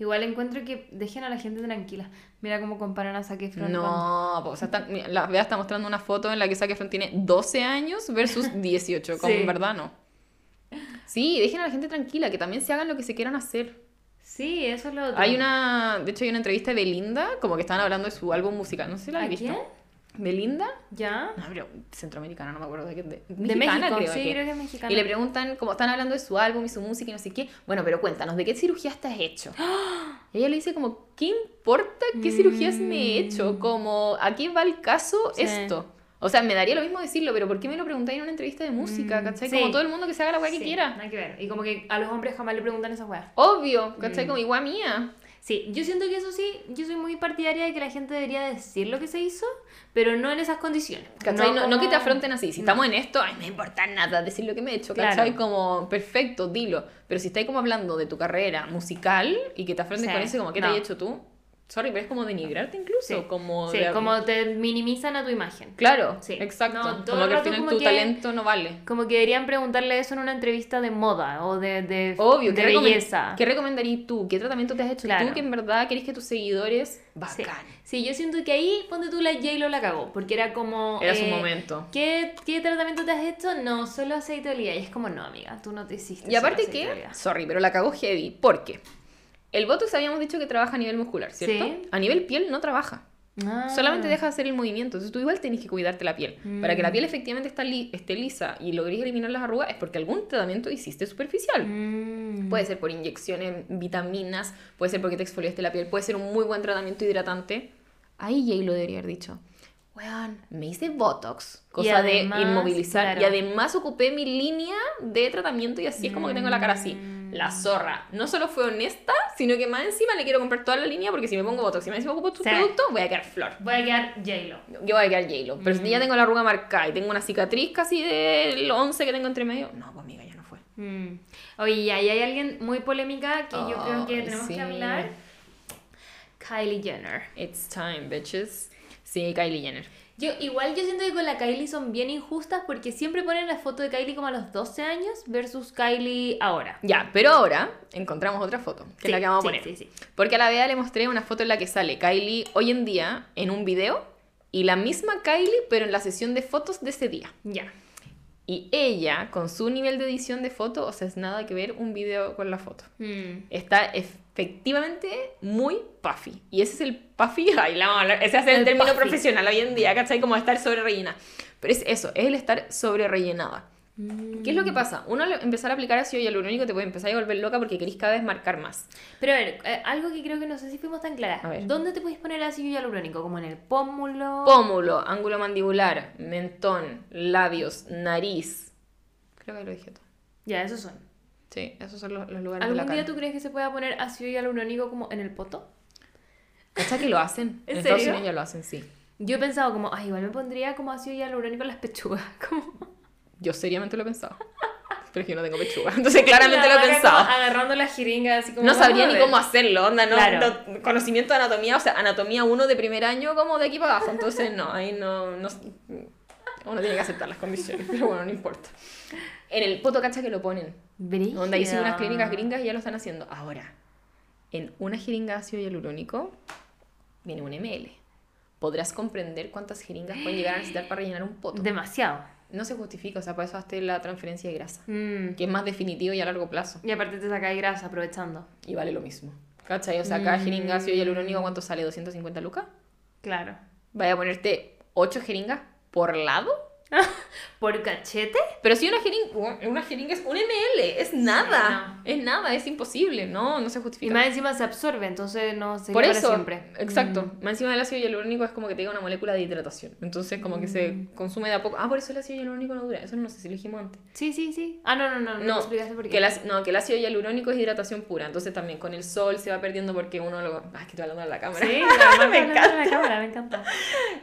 Igual encuentro que dejen a la gente tranquila. Mira cómo comparan a Zac Efron con- No, po, o sea, está- mira, la Bea está mostrando una foto en la que Zac Efron tiene 12 años versus 18, como Sí. en verdad no. Sí, dejen a la gente tranquila, que también se hagan lo que se quieran hacer. Sí, eso es lo otro. Hay una, de hecho hay una entrevista de Belinda, como que estaban hablando de su álbum musical, no sé si la ¿A has visto. quién? ¿Belinda? ¿Ya? No, pero centroamericana, no me acuerdo de qué. De, De México, creo sí, que. creo que es mexicana. Y le preguntan, como están hablando de su álbum y su música y no sé qué, bueno, pero cuéntanos, ¿de qué cirugía estás hecho? Y ella le dice como, ¿qué importa qué cirugías me he hecho? Como, ¿a qué va el caso Mm. Sí. esto? O sea, me daría lo mismo decirlo, pero ¿por qué me lo preguntáis en una entrevista de música? Mm, ¿Cachai? sí. Como todo el mundo que se haga la weá que quiera. Nada que ver. Y como que a los hombres jamás le preguntan esas weas. Obvio, ¿cachai? Mm. Como igual mía. Sí, yo siento que eso sí, yo soy muy partidaria de que la gente debería decir lo que se hizo, pero no en esas condiciones. ¿Cachai? No, no que te afronten así. Si No. estamos en esto, ay, no me importa nada decir lo que me he hecho, Claro. ¿cachai? Como, perfecto, dilo. Pero si estáis como hablando de tu carrera musical y que te afronten Sí. con eso, como, ¿qué No. te has hecho tú? Sorry, pero es como denigrarte incluso. Sí, Como, sí, de- como te minimizan a tu imagen. Claro, Sí. exacto. No, todo como que al final como tu que- talento no vale. Como que deberían preguntarle eso en una entrevista de moda o de, de, Obvio, de ¿qué, belleza. ¿qué recomendarías tú? ¿Qué tratamiento te has hecho Claro. tú que en verdad querés que tus seguidores... Sí. Bacán. Sí, yo siento que ahí, ponte tú la J-Lo la cagó, porque era como... Era su eh, momento. ¿qué, ¿Qué tratamiento te has hecho? No, solo aceite de oliva. Y es como, no, amiga, tú no te hiciste Y aparte que, sorry, pero la cagó heavy. ¿Por qué? El Botox habíamos dicho que trabaja a nivel muscular, ¿cierto? Sí. A nivel piel no trabaja. Ah. Solamente deja de hacer el movimiento. Entonces tú igual tenés que cuidarte la piel. Para que la Mm. piel efectivamente está li- esté lisa y logres eliminar las arrugas es porque algún tratamiento hiciste superficial. Mm. Puede ser por inyecciones, vitaminas, puede ser porque te exfoliaste la piel, puede ser un muy buen tratamiento hidratante. Ahí Jay lo debería haber dicho. Weón, me hice Botox, cosa además, de inmovilizar. claro. Y además ocupé mi línea de tratamiento y así es como que tengo la cara así. Mm. La zorra. No solo fue honesta, sino que más encima le quiero comprar toda la línea porque si me pongo Botox y más encima ocupo tus Sí. productos, voy a quedar flor. Voy a quedar J-Lo. Yo voy a quedar J-Lo. Pero si Mm. ya tengo la arruga marcada y tengo una cicatriz casi del 11 que tengo entre medio, no, pues amiga, ya no fue. Mm. Oye, y ahí hay alguien muy polémica que yo creo que tenemos sí. que hablar. Kylie Jenner. It's time, bitches. Sí, Kylie Jenner. Yo, igual yo siento que con la Kylie son bien injustas porque siempre ponen la foto de Kylie como a los 12 años versus Kylie ahora. Ya, pero ahora encontramos otra foto, que Sí, es la que vamos a sí, poner. sí. Porque a la Bea le mostré una foto en la que sale Kylie hoy en día en un video y la misma Kylie, pero en la sesión de fotos de ese día. Ya. Y ella, con su nivel de edición de foto, o sea, es nada que ver un video con la foto. Mm. Está efectivamente muy puffy. Y ese es el puffy, ay, la vamos a hablar, ese es el, El término puffy. profesional hoy en día, ¿cachai? Como estar sobre rellena. Pero es eso, es el estar sobre rellenada. Mm. ¿Qué es lo que pasa? Uno al empezar a aplicar ácido hialurónico te puede empezar a volver loca porque querés cada vez marcar más. Pero a ver, eh, algo que creo que no sé si fuimos tan claras. A ver. ¿Dónde te puedes poner ácido hialurónico? ¿Como en el pómulo? Pómulo, ángulo mandibular, mentón, labios, nariz. Creo que lo dije todo. ya, esos son. Sí, esos son los, los lugares de la ¿Algún día cara. tú crees que se pueda poner ácido hialurónico como en el poto? ¿Cachai que lo hacen? ¿En Estados serio? Unidos ya lo hacen, sí. Yo he pensado como, ay, igual me pondría como ácido hialurónico en las pechugas. Como... Yo seriamente lo he pensado. Pero es que yo no tengo pechuga. Entonces claramente La lo he pensado. agarrando la jeringa así como... No sabría ni cómo hacerlo, onda, no, Claro. no- conocimiento de anatomía, o sea, anatomía uno de primer año como de aquí para abajo, entonces no, ahí no, no uno tiene que aceptar las condiciones, pero bueno, no importa. En el poto cacha que lo ponen, Brígido. onda hice unas clínicas gringas y ya lo están haciendo. Ahora, en una jeringa de ácido hialurónico viene un ml. Podrás comprender cuántas jeringas pueden llegar a necesitar para rellenar un poto. Demasiado. No se justifica, o sea, para eso hazte la transferencia de grasa, Mm. que es más definitivo y a largo plazo. Y aparte te saca grasa aprovechando. Y vale lo mismo. ¿Cachai? O sea, cada Mm. jeringa ácido hialurónico, ¿cuánto sale? ¿250 lucas? Claro. Vaya a ponerte 8 jeringas por lado. ¿Por cachete? Pero si una jeringa, una jeringa es un ml, es nada. no. Es nada, es imposible. No, no se Y justifica. más encima se absorbe, entonces no se por para eso, siempre. exacto. Mm. Más encima del ácido hialurónico es como que te una molécula de hidratación. Entonces, como que Mm. se consume de a poco. Ah, por eso el ácido hialurónico no dura. Eso no sé si lo dijimos antes. Sí, sí, sí. Ah, no, no, no. No, No, explicaste por qué. que el, ácido- no, que el ácido hialurónico es hidratación pura. Entonces, también con el sol se va perdiendo porque uno lo. Ah, es que estoy hablando de la cámara. Sí, Me me encanta. La cámara, me encanta.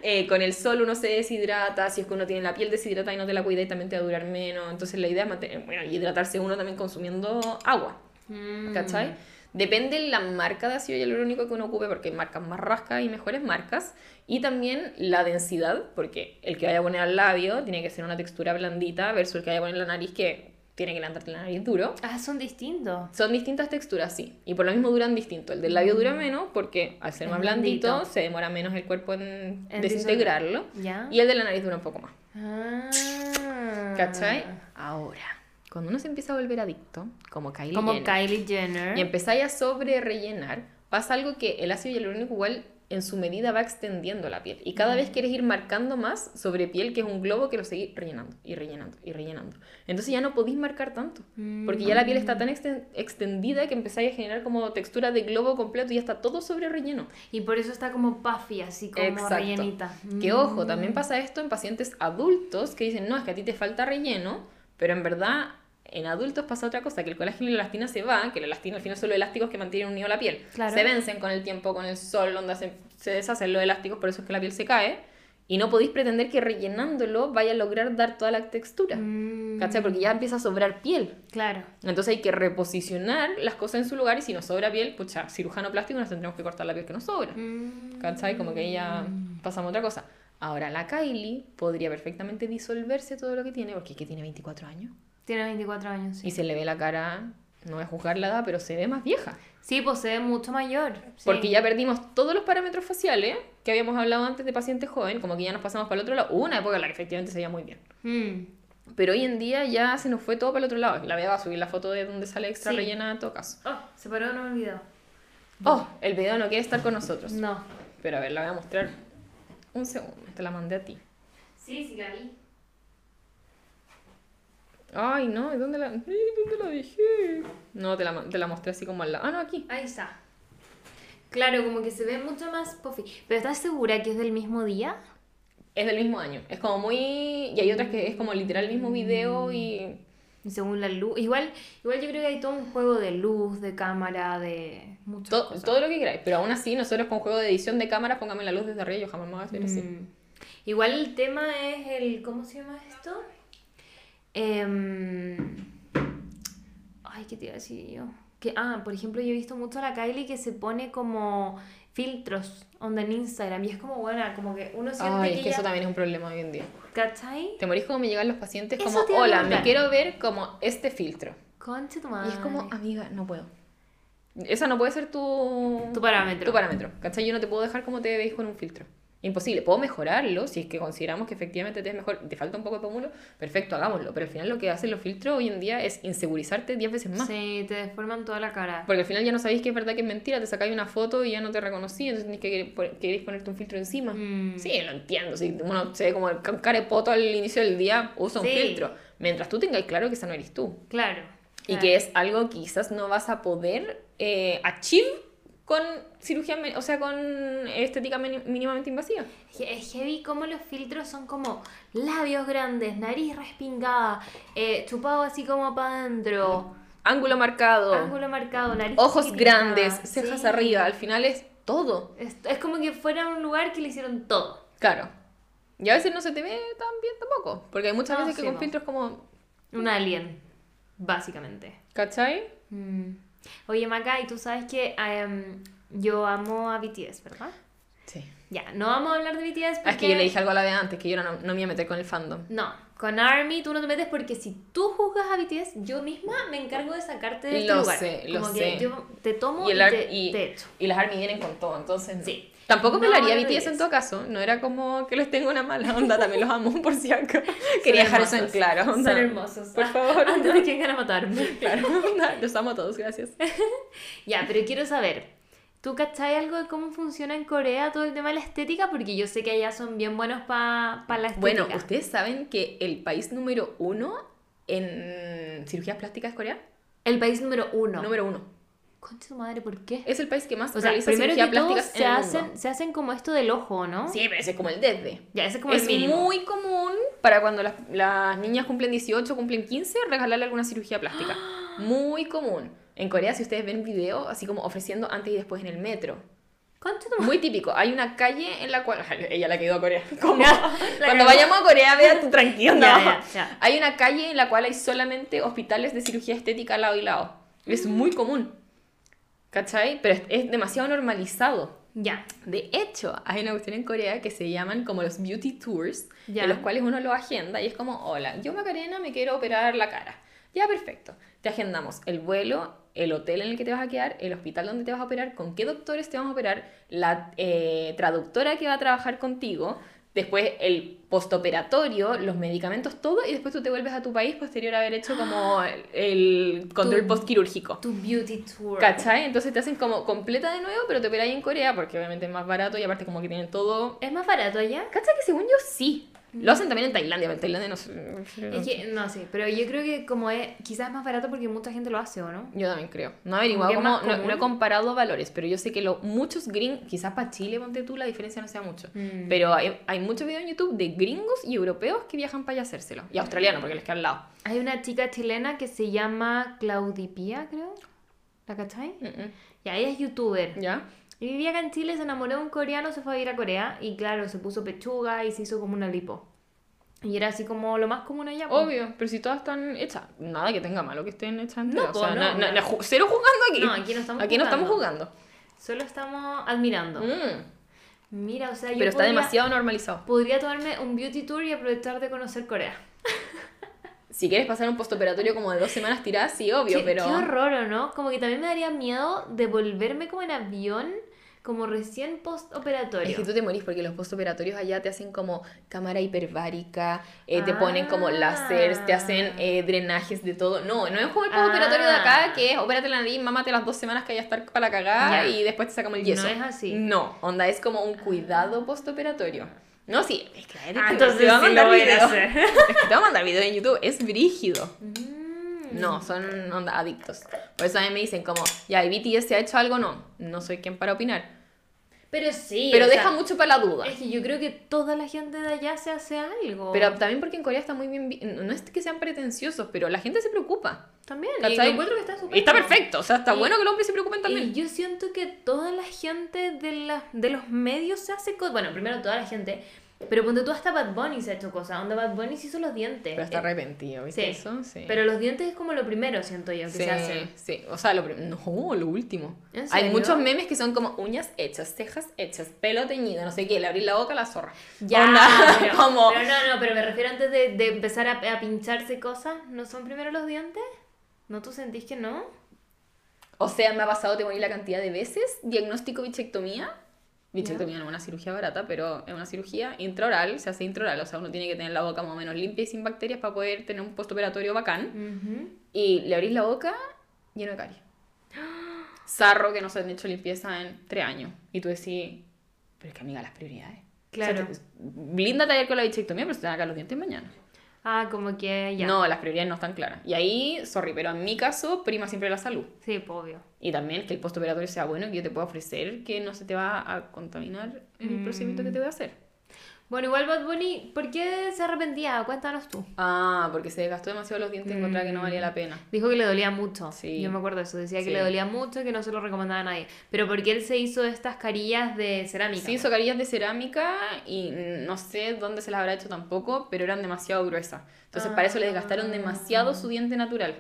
Eh, con el sol uno se deshidrata, si es que uno tiene la piel deshidratada y no te la cuida y también te va a durar menos. Entonces la idea es mantener, bueno, hidratarse uno también consumiendo agua, Mm. ¿cachai? Depende la marca de ácido hialurónico que uno ocupe, porque hay marcas más rascas y mejores marcas. Y también la densidad, porque el que vaya a poner al labio tiene que ser una textura blandita versus el que vaya a poner en la nariz que tiene que levantarte la nariz duro. Ah, son distintos. Son distintas texturas, sí. Y por lo mismo duran distinto. El del labio dura menos porque al ser Es más blandito, blandito. se demora menos el cuerpo en, En desintegrarlo. ¿Ya? Y el de la nariz dura un poco más. Ah. ¿Cachai? Ahora, cuando uno se empieza a volver adicto, como Kylie Como Jenner, Kylie Jenner. y empezáis a sobre rellenar, pasa algo que el ácido hialurónico igual en su medida va extendiendo la piel. Y cada vez quieres ir marcando más sobre piel, que es un globo que lo seguís rellenando y rellenando y rellenando. Entonces ya no podéis marcar tanto. Porque ya la piel está tan exten- extendida que empezáis a generar como textura de globo completo y ya está todo sobre relleno. Y por eso está como puffy, así como Exacto. rellenita. Que Mm. ojo, también pasa esto en pacientes adultos que dicen, no, es que a ti te falta relleno, pero en verdad en adultos pasa otra cosa, que el colágeno y la elastina se va, que la elastina al final son los elásticos que mantienen unido la piel. Claro. Se vencen con el tiempo, con el sol, donde se, se deshacen los elásticos, por eso es que la piel se cae. Y no podéis pretender que rellenándolo vaya a lograr dar toda la textura. Mm, ¿Cachai? Porque ya empieza a sobrar piel. Claro. Entonces hay que reposicionar las cosas en su lugar y si nos sobra piel, pucha, cirujano plástico nos tendremos que cortar la piel que nos sobra. Mm. ¿Cachai? Como que ahí ya pasamos a otra cosa. Ahora, la Kylie podría perfectamente disolverse todo lo que tiene, porque es que tiene 24 años. Tiene 24 años, sí. Y se le ve la cara, no voy a juzgar la edad, pero se ve más vieja. Sí, pues se ve mucho mayor. sí. Porque ya perdimos todos los parámetros faciales que habíamos hablado antes de paciente joven, como que ya nos pasamos para el otro lado. Hubo una época en la que efectivamente se veía muy bien. Mm. Pero hoy en día ya se nos fue todo para el otro lado. La va a subir la foto de donde sale extra Sí. rellena en todo caso. Oh, se paró, no me olvidó. Oh, el video no quiere estar con nosotros. No. Pero a ver, la voy a mostrar un segundo. Te la mandé a ti. Sí, sí la vi. Ay, no, ¿y dónde la, ¿dónde la dejé? No, te la, te la mostré así como al lado. Ah, no, aquí. Ahí está. Claro, como que se ve mucho más puffy. ¿Pero estás segura que es del mismo día? Es del mismo año. Es como muy... Y hay otras que es como literal el mismo video y... Y según la luz. Igual, igual yo creo que hay todo un juego de luz, de cámara, de muchas to- cosas. todo lo que queráis. Pero aún así, nosotros con juego de edición de cámara, póngame la luz desde arriba, yo jamás me voy a hacer así. Mm. Igual el tema es el. ¿Cómo se llama esto? Em, ay, ¿qué te iba a decir yo? Que, ah, por ejemplo, yo he visto mucho a la Kylie que se pone como filtros onda en Instagram y es como buena, como que uno siente Ay, que, es que ella- eso también es un problema hoy en día. ¿Cachai? Te morís como me llegan los pacientes Eso como, hola, me quiero ver como este filtro. Conche tu Y madre. es como, amiga, no puedo. Esa no puede ser tu... Tu parámetro. Tu parámetro. ¿Cachai? Yo no te puedo dejar como te veis con un filtro. Imposible. Puedo mejorarlo si es que consideramos que efectivamente te es mejor. Te falta un poco de pómulo. Perfecto, hagámoslo. Pero al final lo que hacen los filtros hoy en día es insegurizarte 10 veces más. Sí, te deforman toda la cara. Porque al final ya no sabéis que es verdad que es mentira. Te sacáis una foto y ya no te reconocí. Entonces tenés que queréis ponerte un filtro encima. Mm. Sí, lo entiendo. Si uno se ve como el con cara de poto al inicio del día, usa un Sí. filtro. Mientras tú tengáis claro que esa no eres tú. Claro. Y claro. que es algo que quizás no vas a poder eh, achieve con cirugía, o sea, con estética mínimamente invasiva. Es heavy como los filtros son como labios grandes, nariz respingada, eh, chupado así como para adentro, Ángulo marcado, ángulo marcado, nariz ojos chiquitita, grandes, cejas sí. arriba. Al final es todo. Es, es como que fuera un lugar que le hicieron todo. Claro. Y a veces no se te ve tan bien tampoco. Porque hay muchas No, veces que con po. filtros como... Un alien, básicamente. ¿Cachai? Mm. Oye, Maca, y tú sabes que em, yo amo a BTS, ¿verdad? Sí. Ya, no vamos a hablar de BTS porque... Ah, Es que yo le dije algo a la de antes, que yo no, no me iba a meter con el fandom. No, con ARMY tú no te metes porque si tú juzgas a BTS, yo misma me encargo de sacarte de este Lo lugar. sé, lo Como que sé. yo te tomo Y, y, te, y, te echo. y las ARMY vienen con todo, entonces... no. Sí. Tampoco me No, lo haría no BTS en todo caso. No era como que les tengo una mala onda, también los amo por si acaso. Quería dejar eso en claro. onda. Son hermosos. Por Ah, favor. Antes de que a matarme. Claro, onda, los amo a todos, gracias. Ya, pero quiero saber, ¿tú cachai algo de cómo funciona en Corea todo el tema de la estética? Porque yo sé que allá son bien buenos para la estética. Bueno, ¿ustedes saben que el país número uno en cirugías plásticas es Corea? El país número uno. Número uno. Concha tu madre, ¿por qué? Es el país que más O sea, realiza primero que todo plásticas se en el hacen, mundo. se hacen como esto del ojo, ¿no? Sí, pero ese es como el desde. Ya, ese es como es el mínimo. muy común para cuando las, las niñas cumplen 18, cumplen 15, regalarle alguna cirugía plástica. Muy común. En Corea, si ustedes ven videos, así como ofreciendo antes y después en el metro. Muy típico. Hay una calle en la cual. Ella la que ido a Corea. Como, cuando vayamos a Corea, vea tú tranquilo. ya. Hay una calle en la cual hay solamente hospitales de cirugía estética al lado y lado. Es muy común. ¿Cachai? Pero es, es demasiado normalizado. Ya. De hecho, hay una cuestión en Corea que se llaman como los beauty tours, Ya. en los cuales uno lo agenda y es como, hola, yo Macarena me quiero operar la cara. Ya, perfecto. Te agendamos el vuelo, el hotel en el que te vas a quedar, el hospital donde te vas a operar, con qué doctores te vamos a operar, la eh, traductora que va a trabajar contigo, después el postoperatorio, los medicamentos, todo, y después tú te vuelves a tu país posterior a haber hecho como el, control postquirúrgico. Tu beauty tour. ¿Cachai? Entonces te hacen como completa de nuevo, pero te operáis en Corea porque obviamente es más barato y aparte como que tienen todo... ¿Es más barato allá? ¿Cachai? Que según yo sí. Lo hacen también en Tailandia, pero en Tailandia no sé. Es que, no sé, pero yo creo que como es quizás más barato porque mucha gente lo hace, ¿o no? Yo también creo. No he averiguado es cómo, no, no he comparado valores, pero yo sé que lo, muchos gringos, quizás para Chile, ponte tú, la diferencia no sea mucho. Mm. Pero hay, hay muchos videos en YouTube de gringos y europeos que viajan para allá a hacérselo. Y australianos, porque les queda al lado. Hay una chica chilena que se llama Claudipía, creo. ¿La cachai? Mm, mm. Ya, ella es youtuber. ¿Ya? Y vivía acá en Chile, se enamoró de un coreano, se fue a ir a Corea y claro, se puso pechuga y se hizo como una lipo. Y era así como lo más común allá. pues. Obvio, pero si todas están hechas, nada que tenga malo que estén hechas No, o sea, no, na- na- na- cero jugando aquí. No, aquí no estamos Aquí no estamos jugando. jugando. Solo estamos admirando. Mm. Mira, o sea, yo Pero está podría- demasiado normalizado. Podría tomarme un beauty tour y aprovechar de conocer Corea. Si quieres pasar un postoperatorio como de dos semanas tiradas, sí, obvio, qué, pero... qué horror, ¿o no? Como que también me daría miedo de volverme como en avión, como recién postoperatorio. Es que tú te morís porque los postoperatorios allá te hacen como cámara hiperbárica, eh, te ponen como Ah. láseres, te hacen eh, drenajes de todo. No, no es como el postoperatorio de acá Ah. que es opérate la nariz, mámate las dos semanas que vaya a estar para la cagada y después te sacamos el yeso. No es así. No, onda, es como un cuidado postoperatorio. No, sí, es que, Ah, entonces te voy a sí mandar a video. hacer. Es que te voy a mandar video en YouTube, es brígido. Mm. No, son onda adictos. Por eso a mí me dicen como, ya, ¿y BTS se ha hecho algo? No, no soy quien para opinar. Pero sí. Pero deja sea, mucho para la duda. Es que yo creo que toda la gente de allá se hace algo. Pero también porque en Corea está muy bien, no es que sean pretenciosos, pero la gente se preocupa. también. Y encuentro que está súper Y está perfecto, o sea, está Y- bueno que los hombres se preocupen Y también. yo siento que toda la gente de, la, de los medios se hace cosas. Bueno, primero toda la gente. Pero ponte tú hasta Bad Bunny se ha hecho cosas. Donde Bad Bunny se hizo los dientes. Pero está Eh, arrepentido, ¿viste sí. eso? Sí. Pero los dientes es como lo primero, siento yo, que sí, se hace. sí, o sea, lo no, lo último. ¿En Hay muchos memes que son como uñas hechas, cejas hechas, pelo teñido, no sé qué, le abrí la boca a la zorra. Ya, Onda, pero, como- pero no, no, pero me refiero antes de, de empezar a, a pincharse cosas. ¿No son primero los dientes? ¿No tú sentís que no? O sea, me ha pasado, te morí la cantidad de veces, diagnóstico bichectomía. Bichectomía no es una cirugía barata, pero es una cirugía intraoral, se hace intraoral, o sea, uno tiene que tener la boca más o menos limpia y sin bacterias para poder tener un postoperatorio bacán. Ujú. Y le abrís la boca lleno de caries. Sarro que no se han hecho limpieza en tres años. Y tú decís, pero es que amiga, las prioridades. Claro. O sea, te- Blinda taller con la bichectomía, pero se te van a caer los dientes mañana. Ah, como que ya. No, las prioridades no están claras. Y ahí, sorry, pero en mi caso, prima siempre la salud. Sí, obvio. Y también que el postoperatorio sea bueno y que yo te pueda ofrecer que no se te va a contaminar el Mm. procedimiento que te voy a hacer. Bueno, igual Bad Bunny, ¿por qué se arrepentía? Cuéntanos tú. Ah, porque se desgastó demasiado los dientes y encontraba que no valía la pena. Dijo que le dolía mucho. Sí. Yo me acuerdo de eso. Decía que le dolía mucho y que no se lo recomendaba a nadie. Pero porque él se hizo estas carillas de cerámica. Sí, hizo carillas de cerámica y no sé dónde se las habrá hecho tampoco, pero eran demasiado gruesas. Entonces, para eso le desgastaron demasiado su diente natural.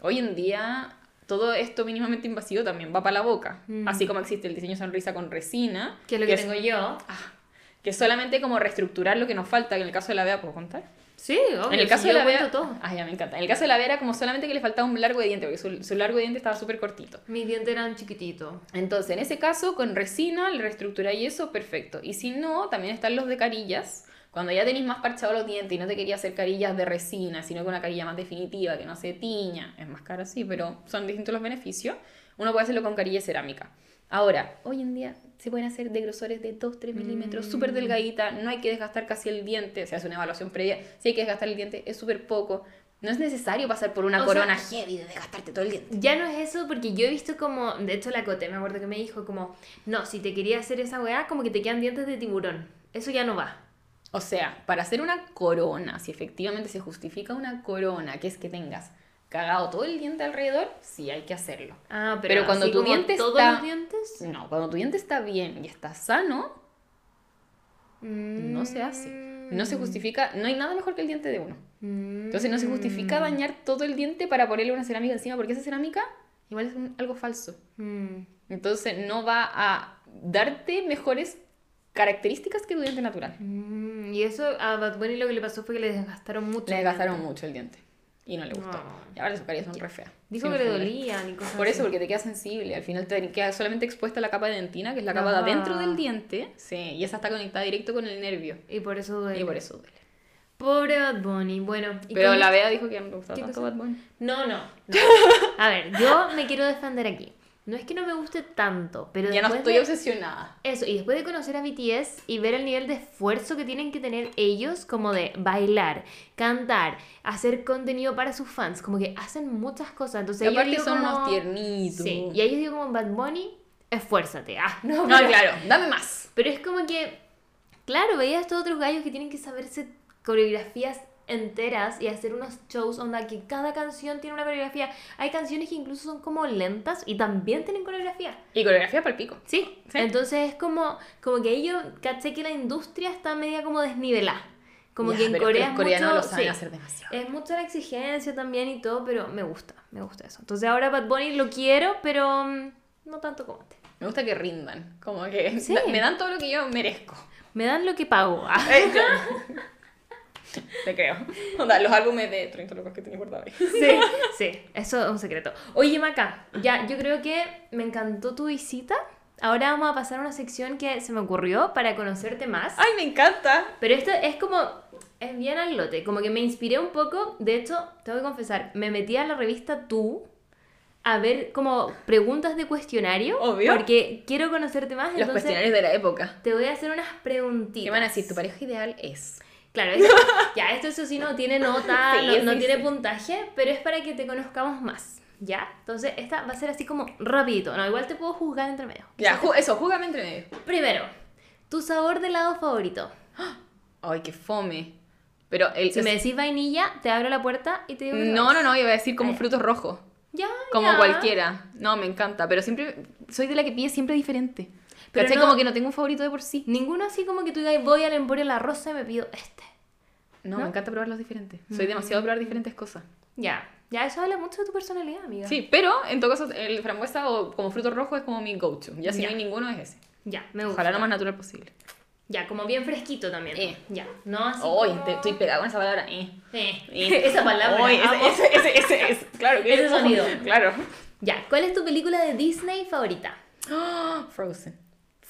Hoy en día, todo esto mínimamente invasivo también va para la boca. Mm. Así como existe el diseño sonrisa con resina, Que es lo que tengo yo. Que solamente como reestructurar lo que nos falta, que en el caso de la vea, ¿puedo contar? Sí, obvio. En el caso de la Bea, todo. ay, ya me encanta. En el caso de la Bea era como solamente que le faltaba un largo de diente, porque su, su largo de diente estaba súper cortito. Mis dientes eran chiquititos. Entonces, en ese caso, con resina, le reestructuráis eso, perfecto. Y si no, también están los de carillas. Cuando ya tenéis más parchados los dientes y no te quería hacer carillas de resina, sino que una carilla más definitiva, que no se tiña, es más cara, sí, pero son distintos los beneficios, uno puede hacerlo con carilla cerámica. Ahora, hoy en día se pueden hacer de grosores de 2-3 milímetros, súper delgadita, no hay que desgastar casi el diente, se hace una evaluación previa, si hay que desgastar el diente es súper poco. No es necesario pasar por una O corona sea- heavy de desgastarte todo el diente. Ya no es eso, porque yo he visto como. De hecho, la Cote, me acuerdo que me dijo como. No, si te quería hacer esa weá, como que te quedan dientes de tiburón. Eso ya no va. O sea, para hacer una corona, si efectivamente se justifica una corona, que es que tengas cagado todo el diente alrededor, sí hay que hacerlo. Ah, pero, Pero cuando así tu como diente todos está- los dientes. No, cuando tu diente está bien y está sano, no se hace. No Mm. se justifica, no hay nada mejor que el diente de uno. Mm. Entonces no se justifica dañar todo el diente para ponerle una cerámica encima, porque esa cerámica igual es un- algo falso. Mm. Entonces no va a darte mejores características que tu diente natural. Mm, Y eso a Bad Bunny lo que le pasó fue que le desgastaron mucho. Le el gastaron diente. mucho el diente y no le gustó. No. Y ahora sus caries son re feas. Dijo que le dolían y cosas Por eso, así. porque te queda sensible. Al final te queda solamente expuesta la capa de dentina, que es la capa de adentro del diente. Sí, y esa está conectada directo con el nervio. Y por eso duele. Y por eso duele. Pobre Bad Bunny. Bueno. ¿y Pero la Bea dijo que no le gustaba ¿Qué tanto cosa? Bad Bunny. No, no, no. A ver, yo me quiero defender aquí. No es que no me guste tanto, pero Ya no estoy de- obsesionada. Eso, y después de conocer a BTS y ver el nivel de esfuerzo que tienen que tener ellos, como de bailar, cantar, hacer contenido para sus fans, como que hacen muchas cosas. Entonces, Y aparte son como- unos tiernitos. Sí, y yo digo como Bad Bunny, esfuérzate. Ah, no, No, pero- claro, dame más. Pero es como que, claro, veía a estos otros gallos que tienen que saberse coreografías enteras y hacer unos shows onda que cada canción tiene una coreografía. Hay canciones que incluso son como lentas y también tienen coreografía. Y coreografía para el pico. Sí, Sí. entonces es como, como que ahí yo caché que la industria está media como desnivelada. Como Ya, que en pero Corea los es mucho, lo saben sí, hacer demasiado. es mucha la exigencia también y todo, pero me gusta, me gusta eso. Entonces ahora Bad Bunny lo quiero, pero mm, no tanto como antes. Me gusta que rindan. Como que Sí. me dan todo lo que yo merezco. Me dan lo que pago. Te creo. Onda, los álbumes de 30 locos que tenía guardado ahí. Sí, sí, eso es un secreto. Oye, Maca, ya, yo creo que me encantó tu visita. Ahora vamos a pasar a una sección que se me ocurrió para conocerte más. ¡Ay, me encanta! Pero esto es como, es bien al lote, como que me inspiré un poco. De hecho, tengo que confesar, me metí a la revista Tú a ver como preguntas de cuestionario. Obvio. Porque quiero conocerte más. Los entonces cuestionarios de la época. te voy a hacer unas preguntitas. ¿Qué van a decir? Tu pareja ideal es. Claro, ya, esto eso sí no tiene nota, Sí, no, no sí, tiene puntaje, pero es para que te conozcamos más, ¿ya? Entonces, esta va a ser así como rapidito, ¿no? Igual te puedo juzgar entre medio. Ya, ju- eso, júgame entre medio. Primero, tu sabor de helado favorito. Ay, qué fome. Pero el. Si es- me decís vainilla, te abro la puerta y te digo... No, no, no, iba a decir como Ay. frutos rojos. Ya, Como ya. cualquiera. No, me encanta. Pero siempre. Soy de la que pide siempre diferente. Pero ¿Cachai? no- Como que no tengo un favorito de por sí. Ninguno así como que tú digas, voy al Emporio La Rosa y me pido este. No, ¿No? me encanta probar los diferentes. Soy demasiado de probar diferentes cosas. Ya, ya eso habla mucho de tu personalidad, amiga. Sí, pero en todo caso, el frambuesa o como fruto rojo es como mi go-to. Ya si Ya. no hay ninguno, es ese. Ya, me gusta. Ojalá lo más natural posible. Ya, como bien fresquito también. Eh. Ya, no así Hoy como- estoy pegada con esa palabra. Eh. Eh, Eh. Esa palabra. Oy, ese, ese, ese, ese, claro que Ese sonido. Claro. Ya, ¿cuál es tu película de Disney favorita? Ah, Frozen.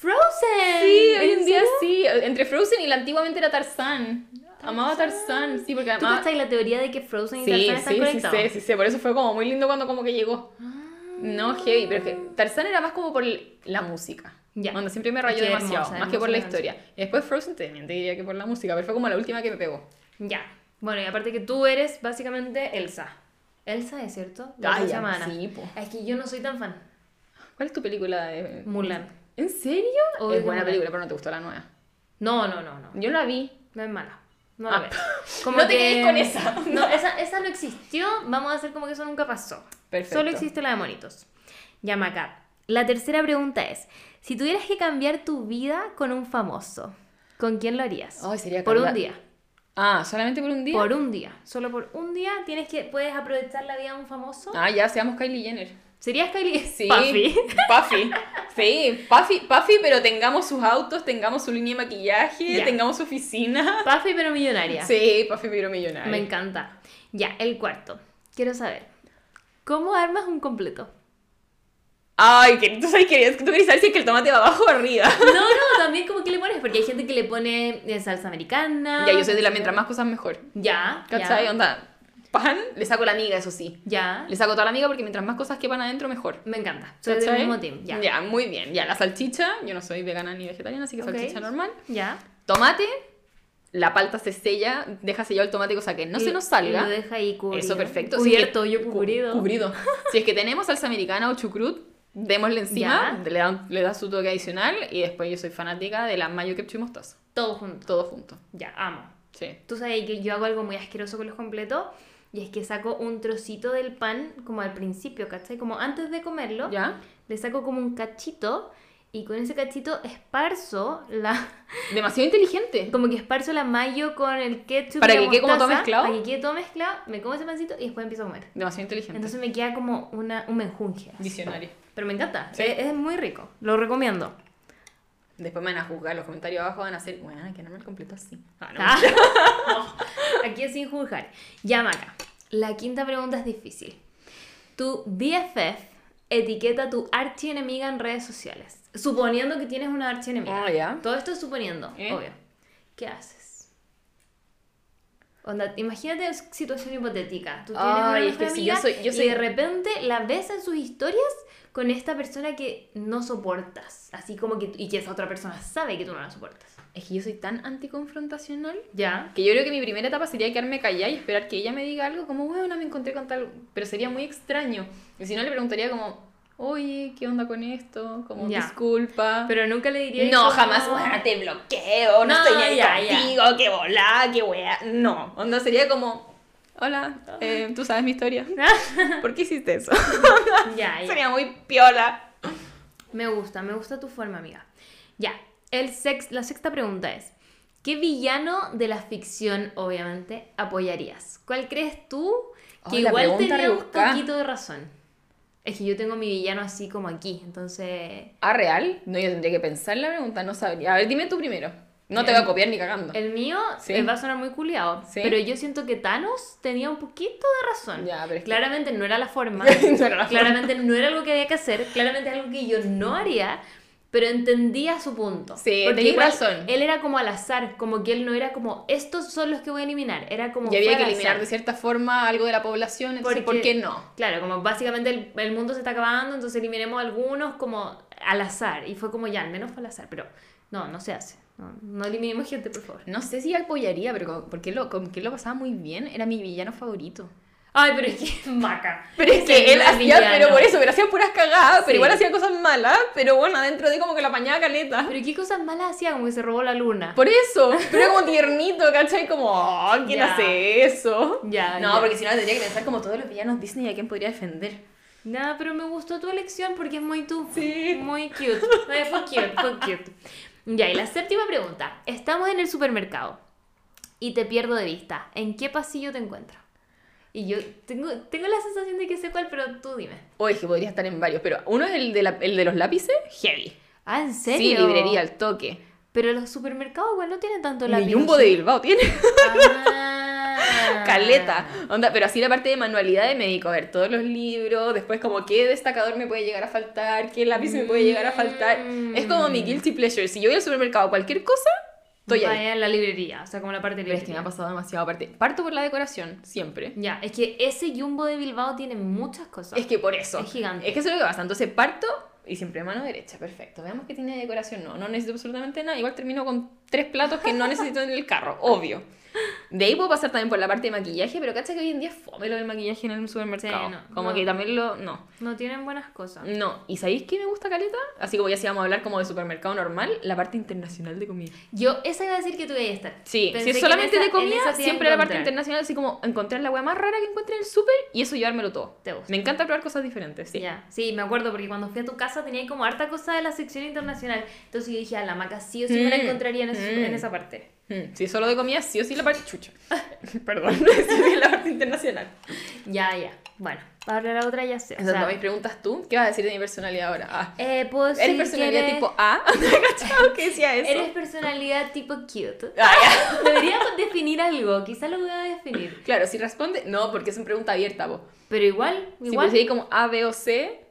Frozen. Sí, hoy en día sí. Entre Frozen y la antiguamente era Tarzán. Amaba Tarzán, sí, porque ¿Tú además... cachai la teoría de que Frozen y Sí, Tarzán sí, están sí, conectados? sí, sí, sí, por eso fue como muy lindo cuando como que llegó. Ah. No, heavy, pero es que Tarzán era más como por la música. Ya. Cuando siempre me rayó demasiado, hermosa, más que por la hermosa historia. Y después Frozen también te diría que por la música, pero fue como la última que me pegó. Ya. Bueno, y aparte que tú eres básicamente Elsa. Elsa, ¿es cierto? La Ay, ya, sí, po. Es que yo no soy tan fan. ¿Cuál es tu película de...? Mulan. ¿En serio? Obvio es que buena película, pero no te gustó la nueva. No, no, no, no. Yo la vi. No es mala. No Ah. la ves. No te quedes con esa. No, esa, esa no existió. Vamos a hacer como que eso nunca pasó. Perfecto. Solo existe la de monitos. Ya, Maca. La tercera pregunta es: si tuvieras que cambiar tu vida con un famoso, ¿con quién lo harías? Ay, sería por un cambiar- día. Ah, ¿solamente por un día? Por un día. Solo por un día tienes que puedes aprovechar la vida de un famoso. Ah, ya, seamos Kylie Jenner. ¿Serías Kylie? Sí. Puffy. Puffy. Sí, Puffy, Puffy, pero tengamos sus autos, tengamos su línea de maquillaje, Ya. tengamos su oficina. Puffy, pero millonaria. Sí, Puffy pero millonario. Me encanta. Ya, el cuarto. Quiero saber. ¿Cómo armas un completo? Ay, que tú sabes que tú querías saber si es que el tomate va abajo o arriba. No, no, también como que le pones, porque hay gente que le pone eh, salsa americana. ya, yo soy de la mientras más cosas mejor. Ya, ¿Cachai? Onda, pan, le saco la miga, eso sí. Ya. Le saco toda la miga porque mientras más cosas quepan adentro, mejor. Me encanta. Soy del mismo team. Ya. muy bien. Ya, la salchicha, yo no soy vegana ni vegetariana, así que Ok. salchicha normal. Ya. Tomate, la palta se sella, deja sellado el tomate, cosa que no Y- se nos y salga. lo deja ahí cubrido. Eso, perfecto. Si Cubierto, es que- yo cu- cubrido. Cubrido. si es que tenemos salsa americana o chucrut, démosle encima, Ya. le da, le da su toque adicional y después yo soy fanática de la mayo ketchup y mostaza. Todo junto. Todo junto. Ya, amo. Sí. Tú sabes que yo hago algo muy asqueroso con los completos. Y es que saco un trocito del pan como al principio, ¿cachai? Como antes de comerlo. ¿Ya? Le saco como un cachito y con ese cachito esparzo la... Demasiado inteligente. Como que esparzo la mayo con el ketchup. Para y la que quede como todo mezclado. Para que quede todo mezclado, me como ese pancito y después empiezo a comer. Demasiado inteligente. Entonces me queda como una, un menjunje. Visionario. Pero me encanta, Sí. es, es muy rico, lo recomiendo. Después me van a juzgar, los comentarios abajo van a ser, bueno, que no me lo completo así. Ah, no. Ah. Aquí es sin juzgar. Ya, Maca. La quinta pregunta es difícil. Tu BFF etiqueta a tu archienemiga en redes sociales. Suponiendo que tienes una archienemiga. Ah, ya. Todo esto es suponiendo, ¿Eh? obvio. ¿Qué haces? Onda, imagínate situación hipotética. Tú tienes una es si yo amiga soy- yo y de repente la ves en sus historias con esta persona que no soportas. Así como que... Y que esa otra persona sabe que tú no la soportas. Es que yo soy tan anticonfrontacional ¿Ya? que yo creo que mi primera etapa sería quedarme callada y esperar que ella me diga algo como, bueno, me encontré con tal... Pero sería muy extraño. Y si no, le preguntaría como, oye, ¿qué onda con esto? Como, Ya. disculpa. Pero nunca le diría... no, como- jamás, bueno, te bloqueo, no, No, estoy ni ahí ya, ya. contigo, qué volá, qué wea. No, onda sería como, hola, eh, tú sabes mi historia. ¿Por qué hiciste eso? ya, ya. Sería muy piola. Me gusta, me gusta tu forma, amiga. Ya, el sex, la sexta pregunta es, ¿qué villano de la ficción, obviamente, apoyarías? ¿Cuál crees tú que Oh, igual tenía un poquito de razón? Es que yo tengo mi villano así como aquí, entonces... ¿Ah, real? No, yo tendría que pensar la pregunta, no sabría. A ver, dime tú primero. No te voy a copiar ni cagando. El mío Sí. eh, va a sonar muy culiado, Sí. pero yo siento que Thanos tenía un poquito de razón. Ya, pero que- Claramente no era la forma, No era la claramente no era algo que había que hacer, claramente algo que yo no haría, pero entendía su punto. Sí, Porque igual razón. Él era como al azar, como que él no era como, estos son los que voy a eliminar, era como... Y había que eliminar azar. de cierta forma algo de la población, entonces ¿por qué no? Claro, como básicamente el, el mundo se está acabando, entonces eliminemos algunos como al azar. Y fue como ya, al menos fue al azar, pero no, no se hace. No, no eliminemos gente, por favor. No sé si apoyaría, pero como- porque lo, como que lo pasaba muy bien, era mi villano favorito. Ay, pero es que maca. Pero es Ese que él es hacía, villano. pero por eso, pero hacía puras cagadas, Sí. pero igual hacía cosas malas, pero bueno, adentro de como que la apañaba caleta. Pero qué cosas malas hacía, como que se robó la luna. Por eso, pero era como tiernito, ¿cachai? Como, oh, ¿quién Ya. hace eso? Ya, No, ya. porque si no tendría que pensar como todos los villanos Disney a quién podría defender. Nada, pero me gustó tu elección porque es muy tú. Sí. Muy cute. Ay, fue cute, fue cute. Ya, y la séptima pregunta. Estamos en el supermercado y te pierdo de vista. ¿En qué pasillo te encuentro? Y yo tengo, tengo la sensación de que sé cuál, pero tú dime. O es que podría estar en varios, pero uno es el de, la- el de los lápices, heavy. Ah, ¿en serio? Sí, librería al toque. Pero los supermercados igual no tienen tanto la El Jumbo de Bilbao tiene Ah. Caleta. Onda, pero así la parte de manualidad de médico, a ver, todos los libros, después como qué destacador me puede llegar a faltar, qué lápiz me puede llegar a faltar. Es como mi guilty pleasure. Si yo voy al supermercado cualquier cosa, estoy ahí. En la librería, o sea, como la parte de Pero es que me ha pasado demasiado aparte. Parto por la decoración, siempre. Ya, es que ese Jumbo de Bilbao tiene muchas cosas. Es que por eso. Es gigante. Es que eso es lo que pasa. Entonces parto y siempre mano derecha. Perfecto. Veamos que tiene decoración. No, no necesito absolutamente nada. Igual termino con tres platos que no necesito en el carro. Obvio. De ahí puedo pasar también por la parte de maquillaje, pero cacha que hoy en día es fome lo del maquillaje en el supermercado. Sí, no, como no. que también lo. No. No tienen buenas cosas. No. ¿Y sabéis qué me gusta caleta? Así como ya si vamos a hablar como de supermercado normal, la parte internacional de comida. Yo, esa iba a decir que tú a estar. Sí, Pensé si es solamente en esa- de comida, siempre la parte internacional, así como encontrar la hueá más rara que encuentre en el súper y eso llevármelo todo. Te gusta. Me encanta probar cosas diferentes, sí. Ya, sí, me acuerdo porque cuando fui a tu casa tenía como harta cosa de la sección internacional. Entonces yo dije, a la maca sí o sí me la Mm, encontraría en, ese- mm. en esa parte. Mm, Si es solo de comida, sí o sí la parte chucha. Perdón, sí la parte internacional. Ya, ya. Bueno, para la otra ya sé. O Entonces, sea, ¿me preguntas tú? ¿Qué vas a decir de mi personalidad ahora? Ah, eh, puedo decir ¿Eres que personalidad eres- tipo A? ¿Cachado que decía eso? Eres personalidad tipo cute. Ah, ya. Deberíamos definir algo, quizás lo voy a definir. Claro, si responde, no, porque es una pregunta abierta, vos. Pero igual, Si igual. ahí como A, B o C,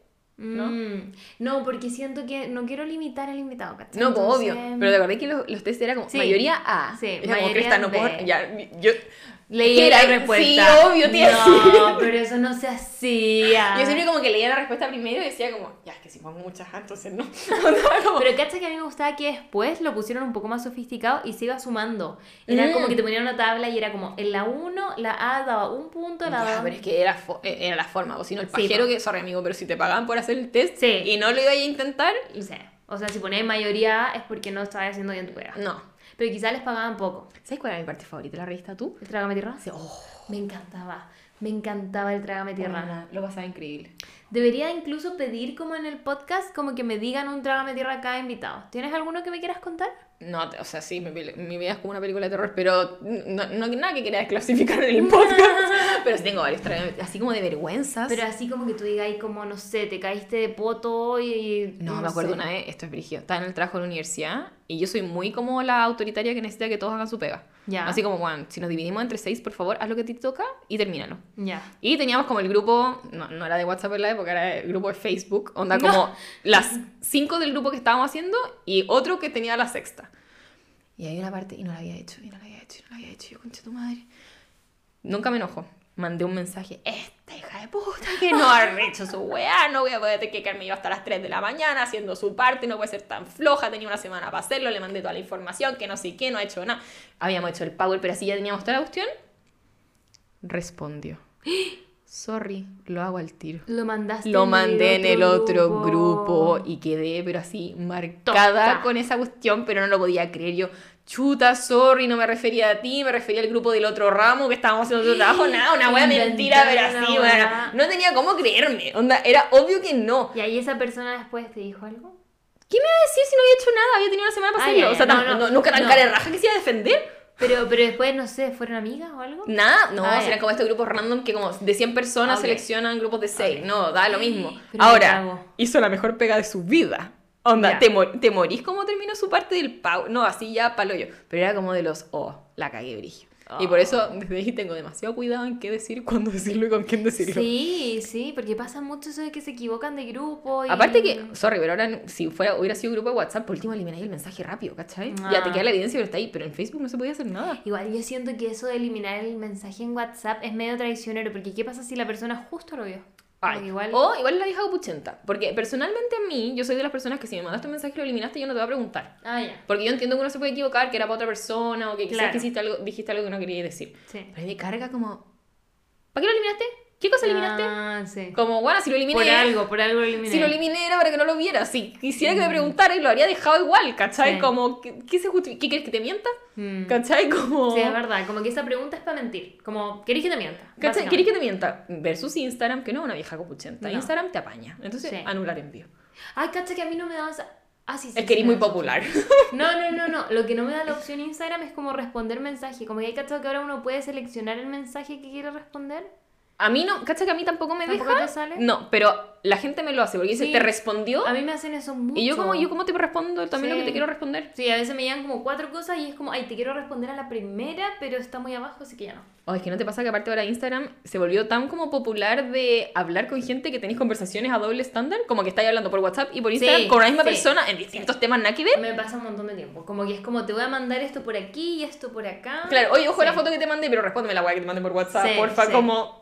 ¿no? Mm, no, porque siento que no quiero limitar al invitado, ¿cachai? No, pues Entonces, obvio. Pero de verdad que los, los test era como Sí. mayoría A. Sí, Era como mayoría Cresta, no puedo. Ya, yo. Leí ¿Qué la respuesta. Sí, obvio, tía. No, pero eso no se hacía. Yo siempre como que leía la respuesta primero y decía como, ya, es que si pongo muchas A, entonces no. Onda, como- Pero cacha que a mí me gustaba que después lo pusieron un poco más sofisticado y se iba sumando. Era Mm. como que te ponían una tabla y era como en la 1, la A daba un punto, la Ya, 2. pero es que era, eh, era la forma, o si no, el Sí, pajero po. que, sorry amigo, pero si te pagaban por hacer el test Sí. y no lo iba a intentar, sea, o sea, si ponías mayoría A es porque no estabas haciendo bien tu pega. no. Pero quizás les pagaban poco. ¿Sabes cuál era mi parte favorita de la revista tú? ¿El Trágame Tierra? Sí, oh, Me encantaba. Me encantaba el Trágame Tierra. Tierra, lo pasaba increíble. Debería incluso pedir como en el podcast, como que me digan un Trágame Tierra cada invitado. ¿Tienes alguno que me quieras contar? No, o sea, sí, mi, mi vida es como una película de terror, pero no, no nada que quiera desclasificar en el podcast. pero sí tengo varios, así como de vergüenzas. Pero así como que tú digas, ahí como, no sé, te caíste de poto y... No, me acuerdo sé. una vez, esto es brígido, estaba en el trabajo de la universidad y yo soy muy como la autoritaria que necesita que todos hagan su pega. Ya. Así como, Juan, si nos dividimos entre seis, por favor, haz lo que te toca y termínalo. Ya. Y teníamos como el grupo, no, no era de WhatsApp en la época, era el grupo de Facebook, onda como las cinco del grupo que estábamos haciendo y otro que tenía la sexta. Y hay una parte, y no la había hecho, y no la había hecho, y no la había hecho, y yo, concha tu madre. Nunca me enojo. Mandé un mensaje, esta hija de puta que no ha hecho su weá, no voy a poder tener que quedarme yo hasta las 3 de la mañana haciendo su parte, no puede ser tan floja, tenía una semana para hacerlo, le mandé toda la información, que no sé qué, no ha hecho nada. Habíamos hecho el power, pero así ya teníamos toda la cuestión. Respondió. Sorry, lo hago al tiro. Lo mandaste Lo mandé en el otro grupo. grupo y quedé, pero así, marcada con esa cuestión, pero no lo podía creer. Yo, chuta, sorry, no me refería a ti, me refería al grupo del otro ramo que estábamos haciendo otro trabajo, nada, una wea mentira, pero así, bueno, no tenía cómo creerme. Onda, era obvio que no. Y ahí esa persona después te dijo algo. ¿Qué me iba a decir si no había hecho nada? Había tenido una semana para Ah, hacerlo. o sea, no, no, nunca tan cara de raja que se iba a defender. Pero, pero después, no sé, ¿fueron amigas o algo? Nada, no, Ah, eran como estos grupos random que como de 100 personas Ok. seleccionan grupos de 6. Ok. No, da lo mismo. Pero Ahora, hizo la mejor pega de su vida. Onda, te, mor- te morís como terminó su parte del pau. No, así ya palo yo. Pero era como de los, oh, la cagué brillo. Y por Oh. eso desde ahí tengo demasiado cuidado en qué decir, cuándo decirlo y con quién decirlo. Sí, sí, porque pasa mucho eso de que se equivocan de grupo y... Aparte que, sorry, pero ahora si fuera, hubiera sido grupo de WhatsApp, por último elimináis el mensaje rápido, ¿cachai? Ya te Ah. queda la evidencia, pero está ahí. Pero en Facebook no se podía hacer nada. Igual yo siento que eso de eliminar el mensaje en WhatsApp es medio traicionero, porque ¿qué pasa si la persona justo lo vio? Ay, igual... O igual la vieja copuchenta. Porque personalmente a mí, yo soy de las personas que si me mandaste un mensaje y lo eliminaste, yo no te voy a preguntar. Ah, ya. Porque yo entiendo que uno se puede equivocar, que era para otra persona, o que quizás Claro. que hiciste algo, dijiste algo que no querías decir. Sí. Pero me carga como, ¿para qué lo eliminaste? ¿Qué cosa eliminaste? Ah, sí. Como, bueno, si lo eliminé. Por algo, por algo lo eliminé. Si lo eliminé era para que no lo viera. Si quisiera que me preguntara y lo habría dejado igual, ¿cachai? Sí. Como, ¿qué, qué se justi- ¿qué quieres que te mienta? Mm. ¿Cachai? Como... Sí, es verdad, como que esa pregunta es para mentir. Como, ¿querés que te mienta? ¿Cachai? ¿Querés que te mienta? Versus Instagram, que no es una vieja copuchenta. No. Instagram te apaña. Entonces, Sí. anular envío. Ay, cacha que a mí no me da esa... Ah, sí, sí. Es que eres muy popular. No, no, no, no. Lo que no me da la opción Instagram es como responder mensaje. Como que hay cachado que ahora uno puede seleccionar el mensaje que quiere responder. A mí no, ¿cachai? Que a mí tampoco me ¿Tampoco deja. te sale? No, pero la gente me lo hace porque dice, Sí. ¿te respondió? A mí me hacen eso mucho. Y yo como, yo como te respondo también lo que te quiero responder. Sí, a veces me llegan como cuatro cosas y es como, ay, te quiero responder a la primera, pero está muy abajo, así que ya no. Oh, es que no te pasa que aparte ahora Instagram se volvió tan como popular de hablar con gente que tenéis conversaciones a doble estándar, como que estáis hablando por WhatsApp y por Instagram Sí, con la misma sí, persona en distintos temas nada que ver. Me pasa un montón de tiempo. Como que es como, te voy a mandar esto por aquí y esto por acá. Claro, oye, ojo Sí. la foto que te mandé, pero respóndeme la weá que te mandé por WhatsApp, Sí, porfa, sí. como...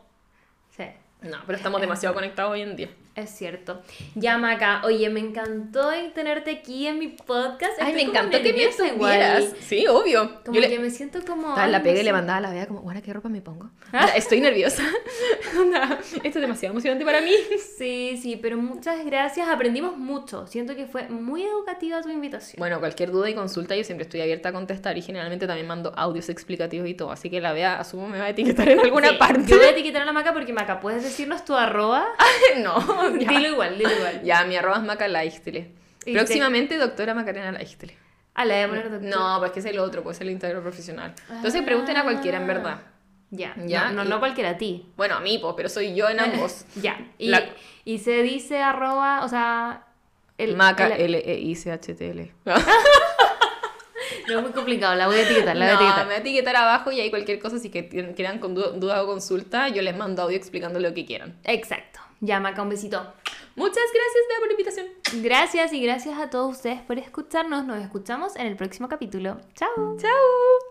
No, pero estamos demasiado conectados hoy en día. Es cierto. Ya, Maca, oye, me encantó tenerte aquí en mi podcast. Ay, me Estoy encantó que me estuvieras. Sí, obvio. Como Yo le- que me siento como... En la no y le mandaba a la vea como, bueno, ¿qué ropa me pongo? Onda, Estoy nerviosa. Esto es demasiado emocionante para mí. Sí, sí, pero muchas gracias. Aprendimos mucho. Siento que fue muy educativa tu invitación. Bueno, cualquier duda y consulta yo siempre estoy abierta a contestar y generalmente también mando audios explicativos y todo. Así que la vea, asumo, me va a etiquetar en alguna Sí, parte. Yo voy a etiquetar a la Maca porque Maca, ¿puedes decirnos tu arroba? no, Dilo igual, dilo igual. Ya, mi arroba es Maca Laístele. Y Próximamente, doctora Macarena Laístele. Ah, la voy a poner doctor. No, pues que es el otro, pues es el integro profesional. Entonces pregunten a cualquiera, en verdad. Ya, Ya, No, no, y- no cualquiera a ti. Bueno, a mí, pues, pero soy yo en ambos. Ya. Y, La- y se dice arroba, o sea... El, Maca, el- L-E-I-C-H-T-L. No es muy complicado, la voy a etiquetar, la voy a No, me etiquetar. voy a etiquetar abajo y ahí cualquier cosa, si que quieran con du- duda o consulta, yo les mando audio explicando lo que quieran. Exacto. Ya, Maca, un besito. Muchas gracias, Bea, por la invitación. Gracias y gracias a todos ustedes por escucharnos. Nos escuchamos en el próximo capítulo. Chao. Chao.